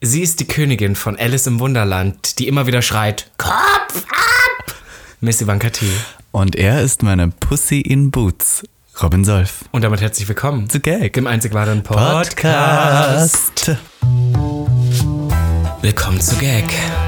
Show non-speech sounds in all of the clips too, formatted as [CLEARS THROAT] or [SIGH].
Sie ist die Königin von Alice im Wunderland, die immer wieder schreit: Kopf ab! Miss Ivanka T. Und er ist meine Pussy in Boots, Robin Solf. Und damit herzlich willkommen zu Gag, dem einzig wahren Podcast. Willkommen zu Gag,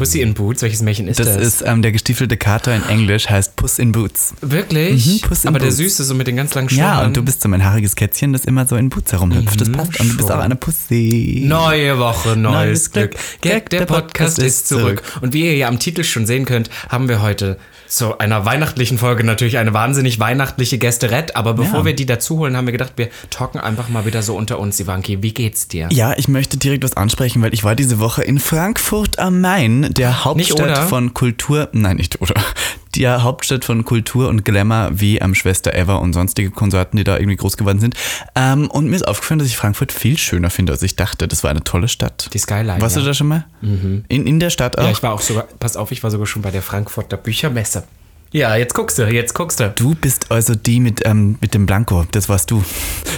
Pussy in Boots, welches Märchen ist das? Das ist ähm, der gestiefelte Kater in Englisch, heißt Puss in Boots. Wirklich? Mhm, Puss in Aber Boots. der Süße, so mit den ganz langen Schuhen. Ja, und du bist so mein haariges Kätzchen, das immer so in Boots herumhüpft. Das passt. Und du bist auch eine Pussy. Neue Woche, neues Neues Glück. Glück. Gag, der Podcast ist zurück. Und wie ihr ja am Titel schon sehen könnt, haben wir heute zu einer weihnachtlichen Folge natürlich eine wahnsinnig weihnachtliche Gästerette. Aber bevor Ja. wir die dazu holen, haben wir gedacht, wir talken einfach mal wieder so unter uns. Ivanki, wie geht's dir? Ja, ich möchte direkt was ansprechen, weil ich war diese Woche in Frankfurt am Main, der Hauptstadt von Kultur, nein, nicht oder, der Hauptstadt von Kultur und Glamour wie am Schwester Eva und sonstige Konsorten, die da irgendwie groß geworden sind. Ähm, und mir ist aufgefallen, dass ich Frankfurt viel schöner finde, als ich dachte. Das war eine tolle Stadt. Die Skyline. Warst ja. du da schon mal? In, in der Stadt auch? Ja, ich war auch sogar, pass auf, ich war sogar schon bei der Frankfurter Büchermesse. Ja, jetzt guckst du, jetzt guckst du. Du bist also die mit, ähm, mit dem Blanco, das warst du,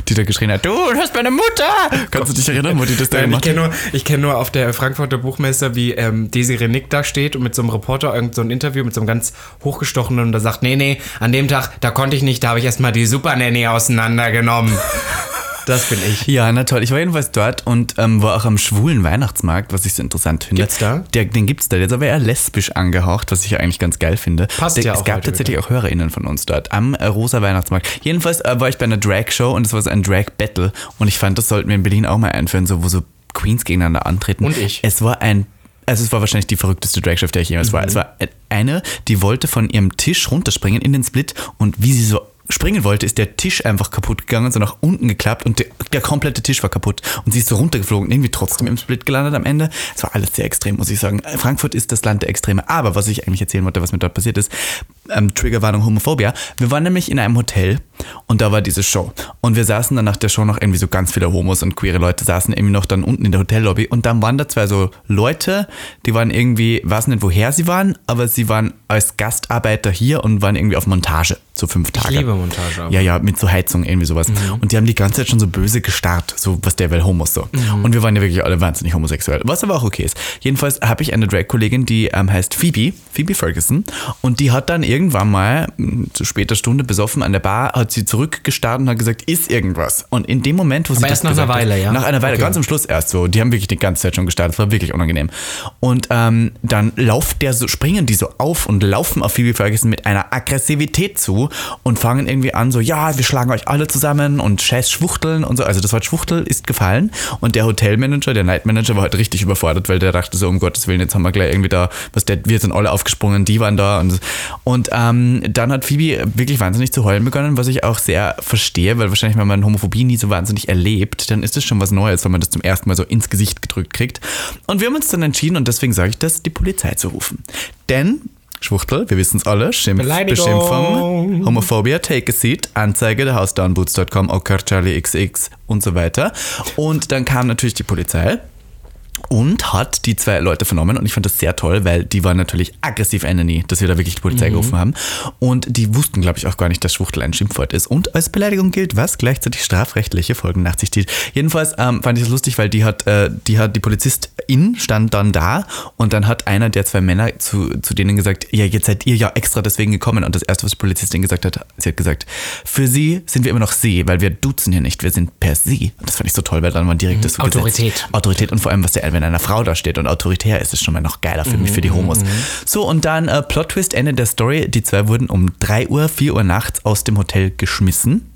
die da geschrien hat, du hast meine Mutter! Kannst du dich erinnern, wo die das da Nein, ich gemacht hat? kenne nur, ich kenn nur auf der Frankfurter Buchmesse, wie ähm, Desiree Nick da steht und mit so einem Reporter irgend so ein Interview mit so einem ganz hochgestochenen und da sagt, nee, nee, an dem Tag, da konnte ich nicht, da habe ich erstmal die Super Nanny auseinandergenommen. [LAUGHS] das bin ich. Ja, na toll. Ich war jedenfalls dort und ähm, war auch am schwulen Weihnachtsmarkt, was ich so interessant finde. Gibt's da? Der, den gibt's da. Der ist aber eher lesbisch angehaucht, was ich ja eigentlich ganz geil finde. Passt der, ja Es auch gab heute tatsächlich auch HörerInnen von uns dort am äh, rosa Weihnachtsmarkt. Jedenfalls äh, war ich bei einer Drag-Show und es war so ein Drag-Battle und ich fand, das sollten wir in Berlin auch mal einführen, so, wo so Queens gegeneinander antreten. Und ich. Es war ein also es war wahrscheinlich die verrückteste Drag-Show, der ich jemals war. Es war eine, die wollte von ihrem Tisch runterspringen in den Split und wie sie so springen wollte, ist der Tisch einfach kaputt gegangen, so nach unten geklappt und der, der komplette Tisch war kaputt und sie ist so runtergeflogen, irgendwie trotzdem im Split gelandet am Ende. Es war alles sehr extrem, muss ich sagen. Frankfurt ist das Land der Extreme. Aber was ich eigentlich erzählen wollte, was mir dort passiert ist, ähm, Triggerwarnung Homophobia. Wir waren nämlich in einem Hotel und da war diese Show. Und wir saßen dann nach der Show noch irgendwie so ganz viele Homos und queere Leute saßen irgendwie noch dann unten in der Hotellobby und dann waren da zwei so Leute, die waren irgendwie, weiß nicht woher sie waren, aber sie waren als Gastarbeiter hier und waren irgendwie auf Montage, so fünf Tage. liebe Montage aber. Ja, ja, mit so Heizung, irgendwie sowas. Und die haben die ganze Zeit schon so böse gestarrt, so was der will, Homos so. Und wir waren ja wirklich alle wahnsinnig homosexuell, was aber auch okay ist. Jedenfalls habe ich eine Drag-Kollegin, die ähm, heißt Phoebe, Phoebe Ferguson, und die hat dann irgendwann mal zu später Stunde besoffen an der Bar, hat sie zurückgestarrt und hat gesagt, ist irgendwas. Und in dem Moment, wo sie Aber das erst nach einer hat- Weile, ja? Nach einer Weile, Okay. ganz am Schluss erst so. Die haben wirklich die ganze Zeit schon gestartet, es war wirklich unangenehm. Und ähm, dann lauft der so, springen die so auf und laufen auf Phoebe Ferguson mit einer Aggressivität zu und fangen irgendwie an, so, ja, wir schlagen euch alle zusammen und scheiß Schwuchteln und so. Also das Wort Schwuchtel ist gefallen und der Hotelmanager, der Nightmanager war halt richtig überfordert, weil der dachte so, um Gottes Willen, jetzt haben wir gleich irgendwie da, was der, wir sind alle aufgesprungen, die waren da und, und ähm, dann hat Phoebe wirklich wahnsinnig zu heulen begonnen, was ich auch sehr verstehe, weil wahrscheinlich, wenn man Homophobie nie so wahnsinnig erlebt, dann ist das schon was Neues, wenn man das zum ersten Mal so ins Gesicht gedrückt kriegt. Und wir haben uns dann entschieden, und deswegen sage ich das, die Polizei zu rufen. Denn Schwuchtel, wir wissen es alle, Schimpf. Beschimpfung, Homophobia, Take a Seat, Anzeige der Hausdownboots.com, OK Charlie XX und so weiter. Und dann kam natürlich die Polizei und hat die zwei Leute vernommen und ich fand das sehr toll, weil die waren natürlich aggressiv enemy, dass wir da wirklich die Polizei gerufen haben und die wussten, glaube ich, auch gar nicht, dass Schwuchtel ein Schimpfwort ist und als Beleidigung gilt, was gleichzeitig strafrechtliche Folgen nach sich zieht. Jedenfalls ähm, fand ich das lustig, weil die hat, äh, die hat, die Polizistin stand dann da und dann hat einer der zwei Männer zu, zu denen gesagt, ja, jetzt seid ihr ja extra deswegen gekommen und das erste, was die Polizistin gesagt hat, sie hat gesagt, für sie sind wir immer noch sie, weil wir duzen hier nicht, wir sind per sie. Und das fand ich so toll, weil dann war direkt das so Autorität. Gesetz. Autorität und vor allem, was der, wenn einer Frau da steht und autoritär ist, ist schon mal noch geiler für mich, für die Homos. So, und dann äh, Plot-Twist, Ende der Story. Die zwei wurden um 3 Uhr, 4 Uhr nachts aus dem Hotel geschmissen,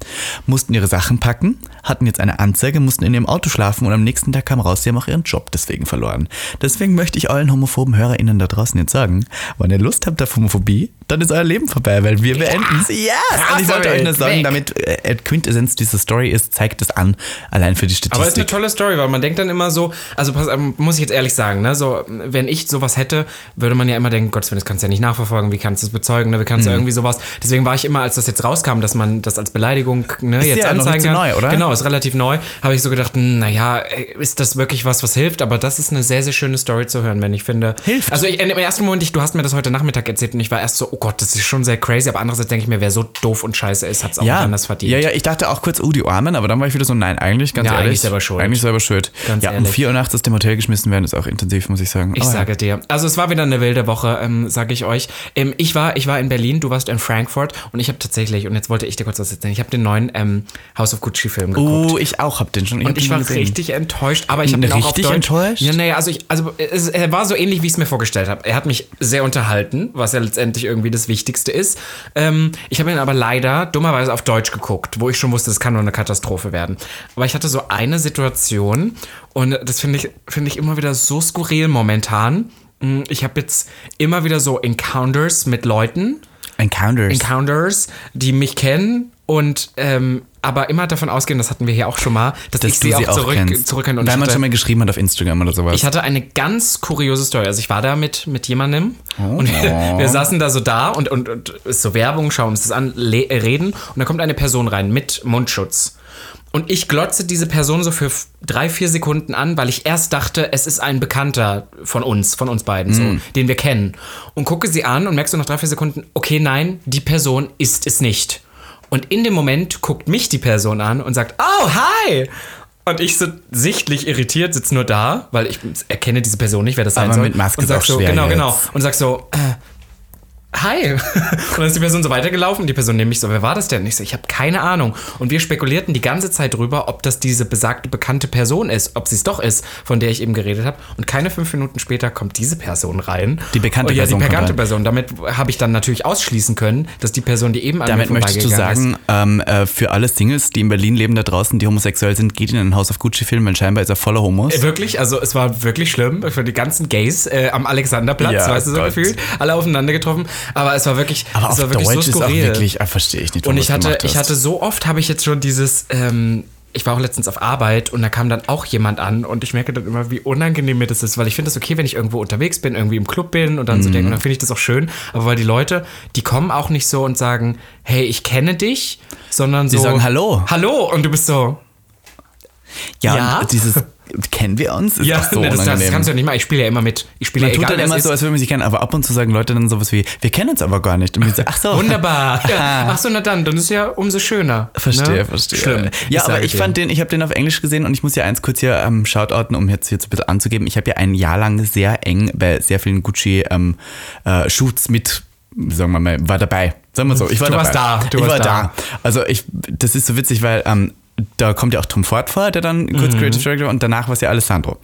mussten ihre Sachen packen, hatten jetzt eine Anzeige, mussten in ihrem Auto schlafen und am nächsten Tag kam raus, sie haben auch ihren Job deswegen verloren. Deswegen möchte ich allen homophoben HörerInnen da draußen jetzt sagen, wenn ihr Lust habt auf Homophobie, dann ist euer Leben vorbei, weil wir beenden es. Yes! Und ich wollte euch nur sagen, damit äh, Quintessenz dieser Story ist, zeigt es an, allein für die Statistik. Aber es ist eine tolle Story, weil man denkt dann immer so, also pass, ähm, muss ich jetzt ehrlich sagen, ne, so, wenn ich sowas hätte, würde man ja immer denken, Gott, das kannst du ja nicht nachverfolgen, wie kannst du es bezeugen, ne, wie kannst du Mhm. irgendwie sowas. Deswegen war ich immer, als das jetzt rauskam, dass man das als Beleidigung ne, jetzt ja noch anzeigen nicht so kann. neu, oder? Genau, ist relativ neu. Habe ich so gedacht, naja, ist das wirklich was, was hilft? Aber das ist eine sehr, sehr schöne Story zu hören, wenn ich finde. Hilft. Also ich, im ersten Moment, ich, du hast mir das heute Nachmittag erzählt und ich war erst so, oh Gott, das ist schon sehr crazy, aber andererseits denke ich mir, wer so doof und scheiße ist, hat es auch ja, anders verdient. ja, ja, ich dachte auch kurz, oh, die Armen, aber dann war ich wieder so, nein, eigentlich, ganz Ja, ehrlich. eigentlich selber schuld. Eigentlich selber schuld. Ganz ja, um ehrlich. vier Uhr nachts aus dem Hotel geschmissen werden, ist auch intensiv, muss ich sagen. Ich ja. sage dir. Also es war wieder eine wilde Woche, ähm, sage ich euch. Ähm, ich, war, ich war in Berlin, du warst in Frankfurt und ich habe tatsächlich, und jetzt wollte ich dir kurz was erzählen, ich habe den neuen ähm, House of Gucci Film geguckt. Oh, ich auch hab den schon. hab Und ich war gesehen. richtig enttäuscht, aber ich habe ihn auch auf Richtig Deutsch. enttäuscht? Ja, naja, also ich, also es, er war so ähnlich, wie ich es mir vorgestellt habe. Er hat mich sehr unterhalten, was ja letztendlich irgendwie das Wichtigste ist. Ähm, ich habe ihn aber leider dummerweise auf Deutsch geguckt, wo ich schon wusste, das kann nur eine Katastrophe werden. Aber ich hatte so eine Situation und das finde ich, finde ich immer wieder so skurril momentan. Mm, Ich habe jetzt immer wieder so Encounters mit Leuten, Encounters. Encounters, die mich kennen und ähm, aber immer davon ausgehen, das hatten wir hier auch schon mal, dass, dass ich sie sie auch zurück, kennst. zurückkenne. Und Weil ich man hatte, schon mal geschrieben hat auf Instagram oder sowas. ich hatte eine ganz kuriose Story. Also ich war da mit, mit jemandem Oh. und wir, [LAUGHS] wir saßen da so da und, und, und es ist so Werbung, schauen uns das an, reden und da kommt eine Person rein mit Mundschutz. Und ich glotze diese Person so für drei, vier Sekunden an, weil ich erst dachte, es ist ein Bekannter von uns, von uns beiden, so, den wir kennen. Und gucke sie an und merkst du nach drei, vier Sekunden, okay, nein, die Person ist es nicht. Und in dem Moment guckt mich die Person an und sagt, oh, hi! Und ich so sichtlich irritiert sitze nur da, weil ich erkenne diese Person nicht, wer das sein Aber soll. mit Maske und ist sag so, Genau, jetzt. genau. Und sag so, äh, hi. [LAUGHS] und dann ist die Person so weitergelaufen und die Person nämlich so, wer war das denn? Und ich so, ich habe keine Ahnung. Und wir spekulierten die ganze Zeit drüber, ob das diese besagte bekannte Person ist, ob sie es doch ist, von der ich eben geredet habe. Und keine fünf Minuten später kommt diese Person rein. Die bekannte oh, ja, Person die kommt bekannte. Person. Damit habe ich dann natürlich ausschließen können, dass die Person, die eben an Damit möchtest du sagen, ähm, äh, für alle Singles, die in Berlin leben da draußen, die homosexuell sind, geht in einen House of Gucci-Film, weil scheinbar ist er voller Homos. ist. Wirklich, also es war wirklich schlimm für die ganzen Gays äh, am Alexanderplatz, Ja, weißt du so Gott. gefühlt, alle aufeinander getroffen. Aber es war wirklich, Aber es war wirklich Deutsch so ist auch skurril. wirklich, äh, verstehe ich nicht, Und ich hatte, ich hatte so oft, habe ich jetzt schon dieses, ähm, ich war auch letztens auf Arbeit und da kam dann auch jemand an und ich merke dann immer, wie unangenehm mir das ist, weil ich finde es okay, wenn ich irgendwo unterwegs bin, irgendwie im Club bin und dann Mhm. so denke, dann finde ich das auch schön, aber weil die Leute, die kommen auch nicht so und sagen, hey, ich kenne dich, sondern so. sagen Hallo. Hallo und du bist so, ja, Ja? dieses, [LAUGHS] kennen wir uns? Ist ja, so ne, das, das unangenehm. kannst du ja nicht mal, ich spiele ja immer mit. Ich spiele man ja tut egal, dann immer so, als würde man sich kennen, aber ab und zu sagen Leute dann sowas wie, wir kennen uns aber gar nicht. Und wir so, ach so. Wunderbar. [LAUGHS] Ja. Ach so, na dann, dann ist ja umso schöner. Verstehe, ne? verstehe. Schlimm. Ja, aber sage ich dir. fand den, ich habe den auf Englisch gesehen und ich muss ja eins kurz hier ähm, shoutouten, um jetzt hier so ein bisschen anzugeben. Ich habe ja ein Jahr lang sehr eng bei sehr vielen Gucci-Shoots ähm, äh, mit, sagen wir mal, war dabei. Sagen wir so, ich war Du dabei. warst da, du ich warst war da. da. Also ich, das ist so witzig, weil ähm, da kommt ja auch Tom Ford vor, der dann kurz Mhm. Creative Director und danach war es ja Alessandro.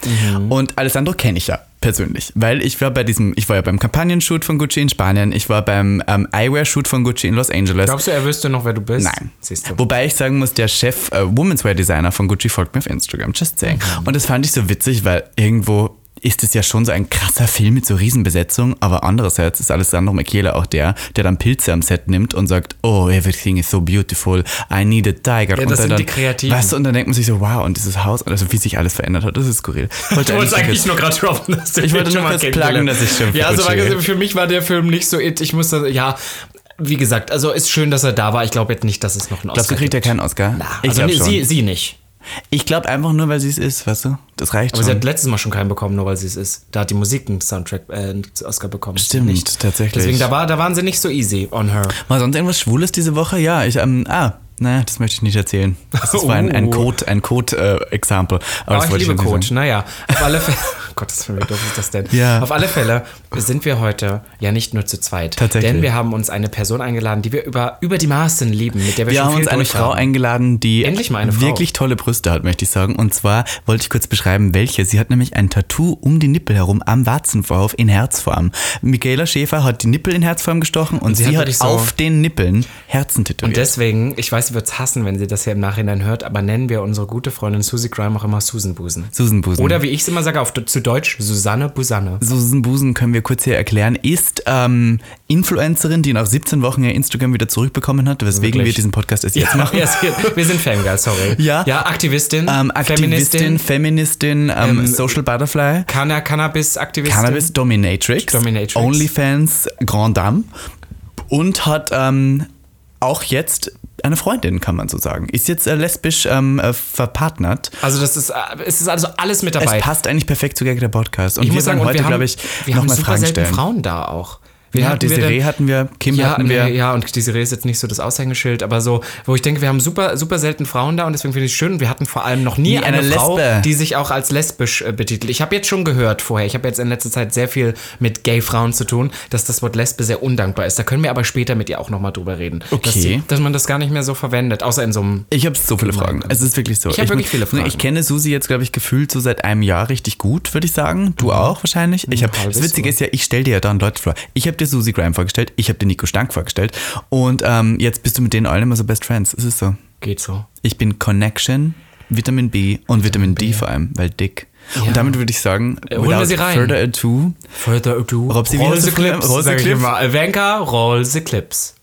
Und Alessandro kenne ich ja persönlich, weil ich war bei diesem, ich war ja beim Kampagnenshoot von Gucci in Spanien, ich war beim ähm, Eyewear-Shoot von Gucci in Los Angeles. Glaubst du, er wüsste noch, wer du bist? Nein. Siehst du. Wobei ich sagen muss, der Chef, äh, Women's Wear Designer von Gucci folgt mir auf Instagram, just saying. Mhm. Und das fand ich so witzig, weil irgendwo ist es ja schon so ein krasser Film mit so Riesenbesetzung, aber andererseits ist Alessandro Michele auch der, der dann Pilze am Set nimmt und sagt, oh, everything is so beautiful, I need a tiger. Ja, und das sind dann, die Kreativen. Weißt du, und dann denkt man sich so, wow, und dieses Haus, also wie sich alles verändert hat, das ist skurril. Ich wollte Du wolltest eigentlich nur gerade droppen, [LAUGHS] dass du Ich wollte nur kurz pluggen, dass ich schon Ja, also war, für mich war der Film nicht so it. Ich muss da, ja, wie gesagt, also ist schön, dass er da war. Ich glaube jetzt nicht, dass es noch einen Glaubst du, Oscar kriegt er keinen Oscar? Na, ich also nee, sie, sie nicht. Ich glaube einfach nur, weil sie es ist, weißt du? Das reicht Aber schon. sie hat letztes Mal schon keinen bekommen, nur weil sie es ist. Da hat die Musik einen Soundtrack, äh, einen Oscar bekommen. Stimmt, nicht. tatsächlich. Deswegen, da, war, da waren sie nicht so easy on her. War sonst irgendwas Schwules diese Woche? Ja, ich, ähm, ah, naja, das möchte ich nicht erzählen. Das war ein, ein Oh. Code, ein Code-Example. Oh, ich liebe nicht Coach. sagen. Naja, auf alle Fälle. Gottes Willen, wie doof ist das denn? Ja. Auf alle Fälle sind wir heute ja nicht nur zu zweit. Tatsächlich. Denn wir haben uns eine Person eingeladen, die wir über, über die Maßen lieben, mit der wir, Wir schon haben viel uns eine Frau haben. eingeladen, die Endlich mal eine Frau. wirklich tolle Brüste hat, möchte ich sagen. Und zwar wollte ich kurz beschreiben, welche. Sie hat nämlich ein Tattoo um die Nippel herum am Warzenvorhof in Herzform. Michaela Schäfer hat die Nippel in Herzform gestochen und, sie sie, hat hat, so- auf den Nippeln Herzen tätowiert. Und deswegen, ich weiß, sie wird es hassen, wenn sie das hier im Nachhinein hört, aber nennen wir unsere gute Freundin Susie Grime auch immer Susan Busen. Susan Busen. Oder wie ich es immer sage, auf, zu Deutsch Deutsch Susanne Busanne. Susan Busen können wir kurz hier erklären, ist ähm, Influencerin, die nach 17 Wochen ihr Instagram wieder zurückbekommen hat, weswegen Wirklich? wir diesen Podcast erst jetzt machen. Ja, wir sind Fangirl, sorry. [LAUGHS] Ja. Ja, Aktivistin, Ähm, Aktivistin, Feministin, ähm, Ähm, Social Butterfly, Canna Cannabis-Aktivistin. Cannabis Dominatrix, Dominatrix. OnlyFans Grand Dame und hat ähm, auch jetzt eine Freundin, kann man so sagen. Ist jetzt äh, lesbisch ähm, äh, verpartnert. Also das ist, äh, es ist also alles mit dabei. Es passt eigentlich perfekt zu Gag der Podcast. Und ich wir muss sagen, heute, glaube ich, wir haben nochmal super Fragen selten stellen. Frauen da auch. Wen Ja, hatten wir Desiree denn? hatten wir, Kim Ja, hatten wir. nee, ja, und Desiree ist jetzt nicht so das Aushängeschild, aber so, wo ich denke, wir haben super, super selten Frauen da und deswegen finde ich es schön. Wir hatten vor allem noch nie Nie eine, eine Frau, die sich auch als lesbisch äh, betitelt. Ich habe jetzt schon gehört vorher, ich habe jetzt in letzter Zeit sehr viel mit Gay-Frauen zu tun, dass das Wort Lesbe sehr undankbar ist. Da können wir aber später mit ihr auch nochmal drüber reden. Dass, Okay. die, dass man das gar nicht mehr so verwendet, außer in so einem Ich habe so viele Fragen. Es ist wirklich so. Ich hab wirklich viele Fragen. Ich kenne Susi jetzt, glaube ich, gefühlt so seit einem Jahr richtig gut, würde ich sagen. Du auch wahrscheinlich. Ich hab, halbes das Witzige so. ist ja, ich stelle dir ja dann Leute vor. Ich habe dir Susi Grime vorgestellt, ich habe dir Nico Stank vorgestellt und ähm, jetzt bist du mit denen allen immer so Best Friends. Es ist so. geht so. Ich bin Connection, Vitamin B und Vitamin D vor allem, weil dick. Ja. Und damit würde ich sagen, holen wir sie rein. further ado, Further ado. Roll the clips. roll the clips? roll the clips.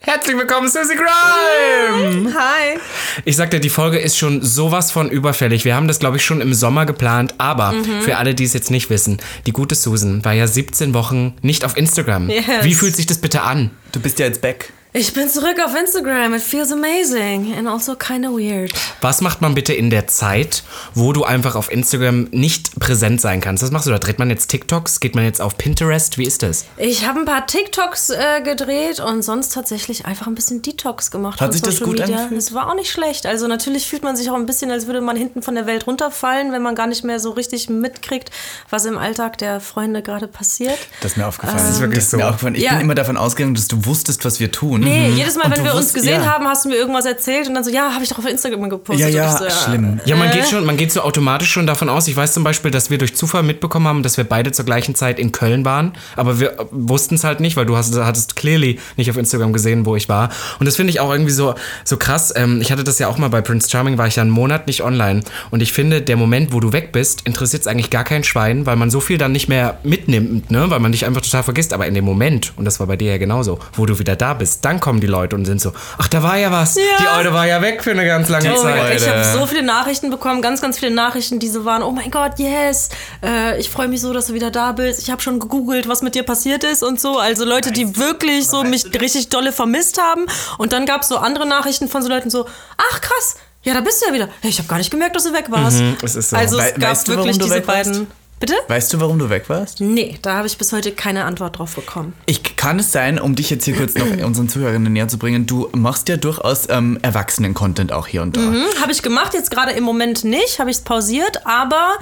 Herzlich willkommen, Susie Grime! Hi. Ich sag dir, die Folge ist schon sowas von überfällig. Wir haben das, glaube ich, schon im Sommer geplant. Aber Mhm. für alle, die es jetzt nicht wissen, die gute Susan war ja 17 Wochen nicht auf Instagram. Yes. Wie fühlt sich das bitte an? du bist ja jetzt back. Ich bin zurück auf Instagram. It feels amazing and also kinda weird. Was macht man bitte in der Zeit, wo du einfach auf Instagram nicht präsent sein kannst? Was machst du da? Dreht man jetzt TikToks? Geht man jetzt auf Pinterest? Wie ist das? Ich habe ein paar TikToks äh, gedreht und sonst tatsächlich einfach ein bisschen Detox gemacht. Hat von sich das Social gut Media. angefühlt? Es war auch nicht schlecht. Also natürlich fühlt man sich auch ein bisschen, als würde man hinten von der Welt runterfallen, wenn man gar nicht mehr so richtig mitkriegt, was im Alltag der Freunde gerade passiert. Das ist mir aufgefallen. Das ist wirklich ist mir so. aufgefallen. Ich Ja. bin immer davon ausgegangen, dass du wusstest, was wir tun. Nee, jedes Mal, Und wenn wir uns wusst- gesehen ja. haben, hast du mir irgendwas erzählt und dann so, ja, habe ich doch auf Instagram gepostet. Ja, ja, so, schlimm. Ja, man Äh. geht schon, man geht so automatisch schon davon aus. Ich weiß zum Beispiel, dass wir durch Zufall mitbekommen haben, dass wir beide zur gleichen Zeit in Köln waren, aber wir wussten es halt nicht, weil du hast, hattest clearly nicht auf Instagram gesehen, wo ich war. Und das finde ich auch irgendwie so, so krass. Ähm, ich hatte das ja auch mal bei Prince Charming, war ich ja einen Monat nicht online. Und ich finde, der Moment, wo du weg bist, interessiert es eigentlich gar kein Schwein, weil man so viel dann nicht mehr mitnimmt, ne? weil man dich einfach total vergisst. Aber in dem Moment, und das war bei dir ja genauso, wo du wieder da bist, dann kommen die Leute und sind so, ach, da war ja was. Ja. Die Eule war ja weg für eine ganz lange Oh Zeit. Ich habe so viele Nachrichten bekommen, ganz, ganz viele Nachrichten, die so waren, oh mein Gott, yes, äh, ich freue mich so, dass du wieder da bist. Ich habe schon gegoogelt, was mit dir passiert ist und so. Also Leute, die wirklich so mich richtig dolle vermisst haben. Und dann gab es so andere Nachrichten von so Leuten so, ach krass, ja, da bist du ja wieder. Hey, ich habe gar nicht gemerkt, dass du weg warst. es ist so. Also es Wei- gab weißt du, wirklich diese weg warst? Bitte? Weißt du, warum du weg warst? Nee, da habe ich bis heute keine Antwort drauf bekommen. Ich kann es sein, um dich jetzt hier kurz noch [CLEARS THROAT] unseren Zuhörerinnen näher zu bringen, du machst ja durchaus ähm, Erwachsenen-Content auch hier und da. Hm, habe ich gemacht, jetzt gerade im Moment nicht, habe ich es pausiert, aber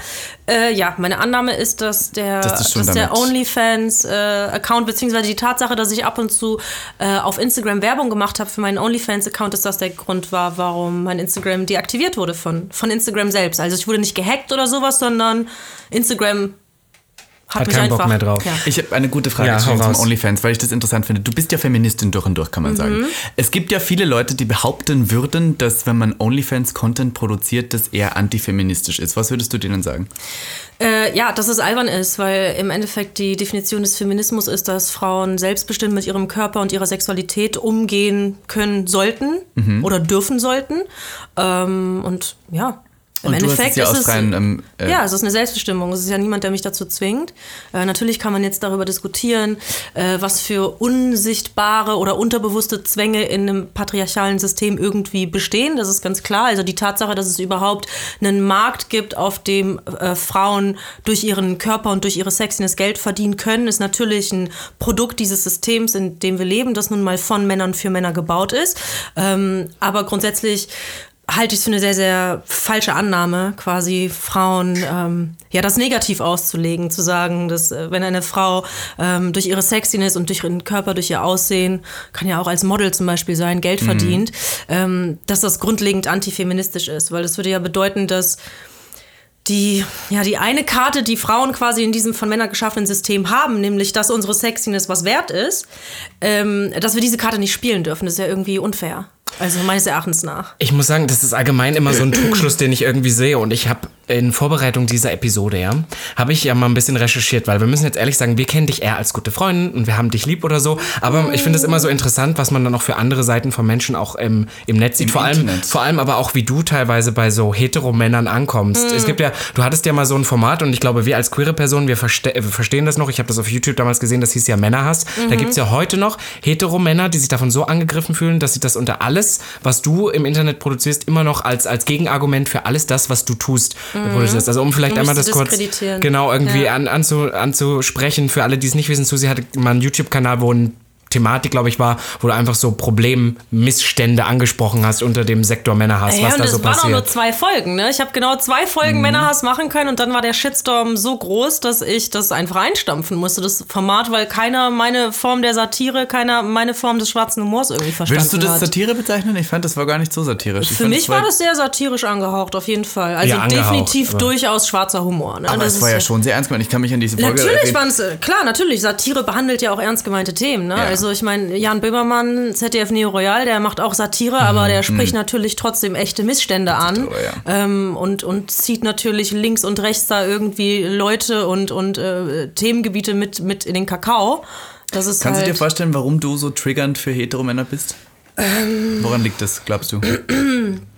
äh, ja, meine Annahme ist, dass der, das dass der OnlyFans-Account, beziehungsweise die Tatsache, dass ich ab und zu äh, auf Instagram Werbung gemacht habe für meinen OnlyFans-Account, dass das der Grund war, warum mein Instagram deaktiviert wurde von, von Instagram selbst. Also ich wurde nicht gehackt oder sowas, sondern Instagram hat, Hat mich keinen Bock einfach. mehr drauf. Ja. Ich habe eine gute Frage Ja, zum raus. OnlyFans, weil ich das interessant finde. Du bist ja Feministin durch und durch, kann man sagen. Es gibt ja viele Leute, die behaupten würden, dass wenn man OnlyFans-Content produziert, das eher antifeministisch ist. Was würdest du denen sagen? Äh, ja, dass es albern ist, weil im Endeffekt die Definition des Feminismus ist, dass Frauen selbstbestimmt mit ihrem Körper und ihrer Sexualität umgehen können sollten Mhm. oder dürfen sollten. Ähm, und ja. Im Und Endeffekt ja ist es, freien, ähm, äh, ja, es ist eine Selbstbestimmung. Es ist ja niemand, der mich dazu zwingt. Äh, natürlich kann man jetzt darüber diskutieren, äh, was für unsichtbare oder unterbewusste Zwänge in einem patriarchalen System irgendwie bestehen. Das ist ganz klar. Also die Tatsache, dass es überhaupt einen Markt gibt, auf dem äh, Frauen durch ihren Körper und durch ihre Sexiness Geld verdienen können, ist natürlich ein Produkt dieses Systems, in dem wir leben, das nun mal von Männern für Männer gebaut ist. Ähm, aber grundsätzlich halte ich es für eine sehr, sehr falsche Annahme, quasi Frauen ähm, ja das negativ auszulegen, zu sagen, dass äh, wenn eine Frau ähm, durch ihre Sexiness und durch ihren Körper, durch ihr Aussehen, kann ja auch als Model zum Beispiel sein, Geld verdient, ähm, dass das grundlegend antifeministisch ist, weil das würde ja bedeuten, dass die, ja, die eine Karte, die Frauen quasi in diesem von Männern geschaffenen System haben, nämlich, dass unsere Sexiness was wert ist, ähm, dass wir diese Karte nicht spielen dürfen. Das ist ja irgendwie unfair. Also meines Erachtens nach. Ich muss sagen, das ist allgemein immer so ein Trugschluss, den ich irgendwie sehe. Und ich habe in Vorbereitung dieser Episode, ja, habe ich ja mal ein bisschen recherchiert, weil wir müssen jetzt ehrlich sagen, wir kennen dich eher als gute Freundin und wir haben dich lieb oder so. Aber ich finde es immer so interessant, was man dann auch für andere Seiten von Menschen auch im, im Netz sieht. Im vor allem, vor allem aber auch, wie du teilweise bei so Heteromännern ankommst. Es gibt ja, du hattest ja mal so ein Format und ich glaube, wir als queere Personen, wir, verste wir verstehen das noch. Ich habe das auf YouTube damals gesehen, das hieß ja Männerhass. Da gibt es ja heute noch Heteromänner, die sich davon so angegriffen fühlen, dass sie das unter alles, was du im Internet produzierst, immer noch als, als Gegenargument für alles das, was du tust, produzierst. Also um vielleicht einmal das kurz genau irgendwie Ja. an, anzu, anzusprechen. Für alle, die es nicht wissen, Susi hatte mal einen YouTube-Kanal, wo ein Thematik, glaube ich, war, wo du einfach so Problemmissstände angesprochen hast unter dem Sektor Männerhass, Ja, was und da es so waren auch passiert. nur zwei Folgen, ne? Ich habe genau zwei Folgen Männerhass machen können und dann war der Shitstorm so groß, dass ich das einfach einstampfen musste, das Format, weil keiner meine Form der Satire, keiner meine Form des schwarzen Humors irgendwie verstanden Würdest du das hat. Satire bezeichnen? Ich fand, das war gar nicht so satirisch. Ich Für mich war das sehr satirisch angehaucht, auf jeden Fall. Also Ja, definitiv aber- durchaus schwarzer Humor. Ne? Aber Das es war ja schon sehr ernst gemeint. Ich kann mich an diese Folge Natürlich waren es, äh, klar, natürlich, Satire behandelt ja auch ernst gemeinte Themen. Ne? Ja. Also ich meine, Jan Böhmermann, ZDF Neo Royal, der macht auch Satire, aber der spricht natürlich trotzdem echte Missstände an aber ja. ähm, und, und zieht natürlich links und rechts da irgendwie Leute und, und äh, Themengebiete mit, mit in den Kakao. Das ist Kannst halt, du dir vorstellen, warum du so triggernd für Heteromänner bist? Ähm. Woran liegt das, glaubst du? [CLEARS THROAT]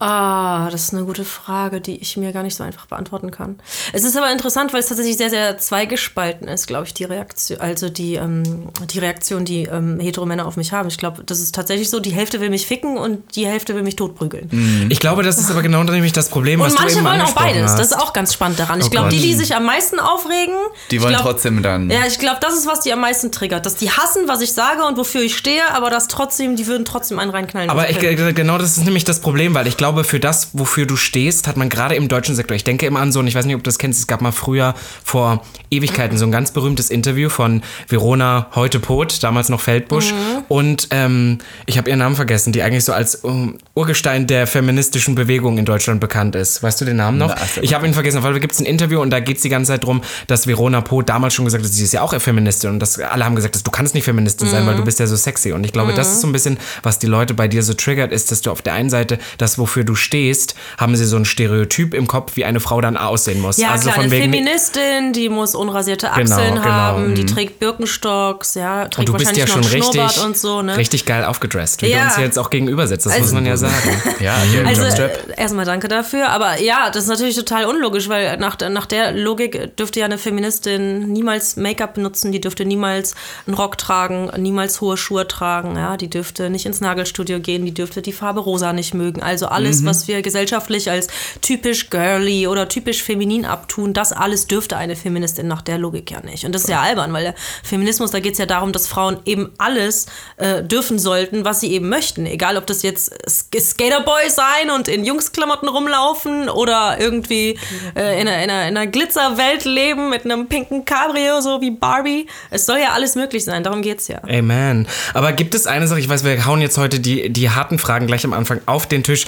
Ah, das ist eine gute Frage, die ich mir gar nicht so einfach beantworten kann. Es ist aber interessant, weil es tatsächlich sehr, sehr zweigespalten ist, glaube ich, die Reaktion, also die, ähm, die Reaktion, die ähm, Heteromänner auf mich haben. Ich glaube, das ist tatsächlich so, die Hälfte will mich ficken und die Hälfte will mich totprügeln. Ich glaube, das ist aber genau nämlich das Problem, was Und manche du eben wollen auch beides. hast. Das ist auch ganz spannend daran. Ich Oh glaube, die, die sich am meisten aufregen, Die ich wollen glaub, trotzdem dann. Ja, ich glaube, das ist, was die am meisten triggert. Dass die hassen, was ich sage und wofür ich stehe, aber das trotzdem, die würden trotzdem einen reinknallen. Aber ich, genau das ist nämlich das Problem, weil ich glaube, für das, wofür du stehst, hat man gerade im deutschen Sektor, ich denke immer an so, und ich weiß nicht, ob du das kennst, es gab mal früher vor Ewigkeiten so ein ganz berühmtes Interview von Verona heute Pot, damals noch Feldbusch. Und ähm, ich habe ihren Namen vergessen, die eigentlich so als um, Urgestein der feministischen Bewegung in Deutschland bekannt ist. Weißt du den Namen noch? Na, sag ich habe ihn vergessen, weil da gibt es ein Interview und da geht es die ganze Zeit drum, dass Verona Pot damals schon gesagt hat, sie ist ja auch Feministin und dass alle haben gesagt, dass du kannst nicht Feministin sein, weil du bist ja so sexy. Und ich glaube, das ist so ein bisschen, was die Leute bei dir so triggert, ist, dass du auf der einen Seite das, wofür du stehst, haben sie so ein Stereotyp im Kopf, wie eine Frau dann aussehen muss. Ja, also klar, von eine wegen, Feministin, die muss unrasierte Genau, Achseln genau, haben, die mhm. trägt Birkenstocks, ja, trägt und du bist ja schon richtig, und so, ne? richtig geil aufgedresst, wie du Ja. uns jetzt auch gegenüber sitzt. Das Also- muss man ja sagen. [LAUGHS] Ja, Also äh, erstmal danke dafür, aber ja, das ist natürlich total unlogisch, weil nach, nach der Logik dürfte ja eine Feministin niemals Make-up benutzen, die dürfte niemals einen Rock tragen, niemals hohe Schuhe tragen, ja, die dürfte nicht ins Nagelstudio gehen, die dürfte die Farbe rosa nicht mögen. Also alles, was wir gesellschaftlich als typisch girly oder typisch feminin abtun, das alles dürfte eine Feministin nach der Logik ja nicht. Und das ist ja albern, weil der Feminismus, da geht es ja darum, dass Frauen eben alles äh, dürfen sollten, was sie eben möchten. Egal, ob das jetzt Sk- Skaterboy sein und in Jungsklamotten rumlaufen oder irgendwie äh, in, einer, in, einer, in einer Glitzerwelt leben mit einem pinken Cabrio, so wie Barbie. Es soll ja alles möglich sein, darum geht's ja. Amen. Aber gibt es eine Sache, ich weiß, wir hauen jetzt heute die, die harten Fragen gleich am Anfang auf den Tisch.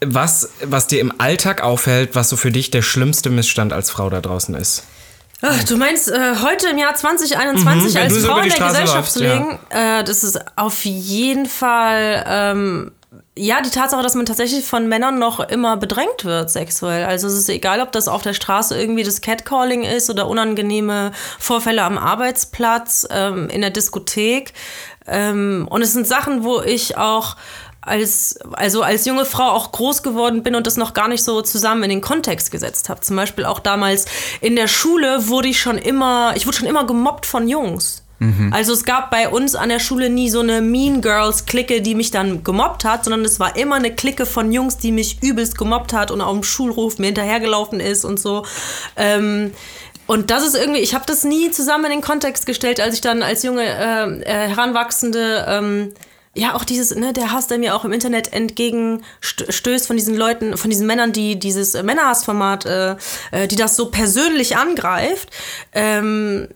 Was, was dir im Alltag auffällt, was so für dich der schlimmste Missstand als Frau da draußen ist? Ach, du meinst, äh, heute im Jahr 2021 Mhm, als Frau in der Gesellschaft läufst, zu legen, äh, das ist auf jeden Fall, ähm, ja, die Tatsache, dass man tatsächlich von Männern noch immer bedrängt wird sexuell. Also es ist egal, ob das auf der Straße irgendwie das Catcalling ist oder unangenehme Vorfälle am Arbeitsplatz, ähm, in der Diskothek. Ähm, und es sind Sachen, wo ich auch als, also als junge Frau auch groß geworden bin und das noch gar nicht so zusammen in den Kontext gesetzt habe. Zum Beispiel auch damals in der Schule wurde ich schon immer, ich wurde schon immer gemobbt von Jungs. Also es gab bei uns an der Schule nie so eine Mean Girls Clique, die mich dann gemobbt hat, sondern es war immer eine Clique von Jungs, die mich übelst gemobbt hat und auf dem Schulruf mir hinterhergelaufen ist und so. Ähm, und das ist irgendwie, ich habe das nie zusammen in den Kontext gestellt, als ich dann als junge äh, äh, Heranwachsende ähm, ja, auch dieses, ne, der Hass, der mir auch im Internet entgegenstößt von diesen Leuten, von diesen Männern, die dieses Männerhassformat, äh, äh, die das so persönlich angreift. Ähm,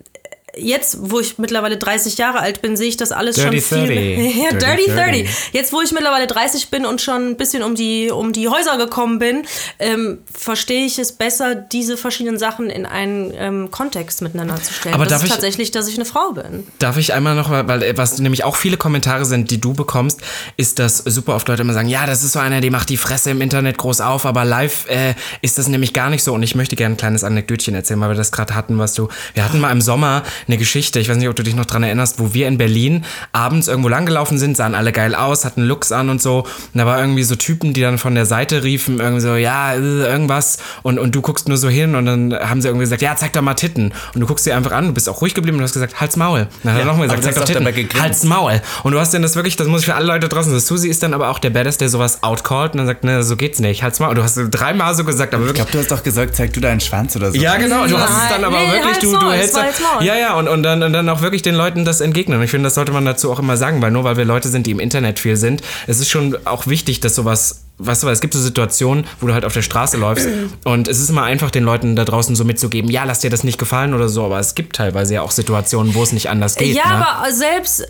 jetzt, wo ich mittlerweile 30 Jahre alt bin, sehe ich das alles Dirty schon viel. 30. [LAUGHS] ja, Dirty Dirty 30. 30. Jetzt, wo ich mittlerweile 30 bin und schon ein bisschen um die, um die Häuser gekommen bin, ähm, verstehe ich es besser, diese verschiedenen Sachen in einen ähm, Kontext miteinander zu stellen. Aber das darf ist ich- tatsächlich, dass ich eine Frau bin. Darf ich einmal noch, mal- weil äh, was nämlich auch viele Kommentare sind, die du bekommst, ist, dass super oft Leute immer sagen, ja, das ist so einer, die macht die Fresse im Internet groß auf, aber live äh, ist das nämlich gar nicht so. Und ich möchte gerne ein kleines Anekdötchen erzählen, weil wir das gerade hatten, was du. Wir hatten mal im Sommer eine Geschichte, ich weiß nicht, ob du dich noch dran erinnerst, wo wir in Berlin abends irgendwo langgelaufen sind, sahen alle geil aus, hatten Looks an und so. Und da war irgendwie so Typen, die dann von der Seite riefen, irgendwie so, ja, äh, irgendwas. Und, und du guckst nur so hin und dann haben sie irgendwie gesagt, ja, zeig doch mal Titten. Und du guckst sie einfach an, du bist auch ruhig geblieben und hast gesagt, halt's Maul. Dann hat er nochmal gesagt, du zeig doch Titten. Halt's Maul. Und du hast dann das wirklich, das muss ich für alle Leute draußen, das Susi ist dann aber auch der Badass, der sowas outcallt und dann sagt, ne, so geht's nicht, halt's Maul. Und du hast dreimal so gesagt, aber Ich wirklich. glaube, du hast doch gesagt, zeig du deinen Schwanz oder so. Ja, genau. Du hast es dann aber nee, wirklich, halt's du, du es hältst Maul. Ja, ja, und, und, dann, und dann auch wirklich den Leuten das entgegnen. Und ich finde, das sollte man dazu auch immer sagen, weil nur weil wir Leute sind, die im Internet viel sind, es ist schon auch wichtig, dass sowas, weißt du, weil es gibt so Situationen, wo du halt auf der Straße läufst und es ist immer einfach, den Leuten da draußen so mitzugeben, ja, lass dir das nicht gefallen oder so, aber es gibt teilweise ja auch Situationen, wo es nicht anders geht. ja, ne? aber selbst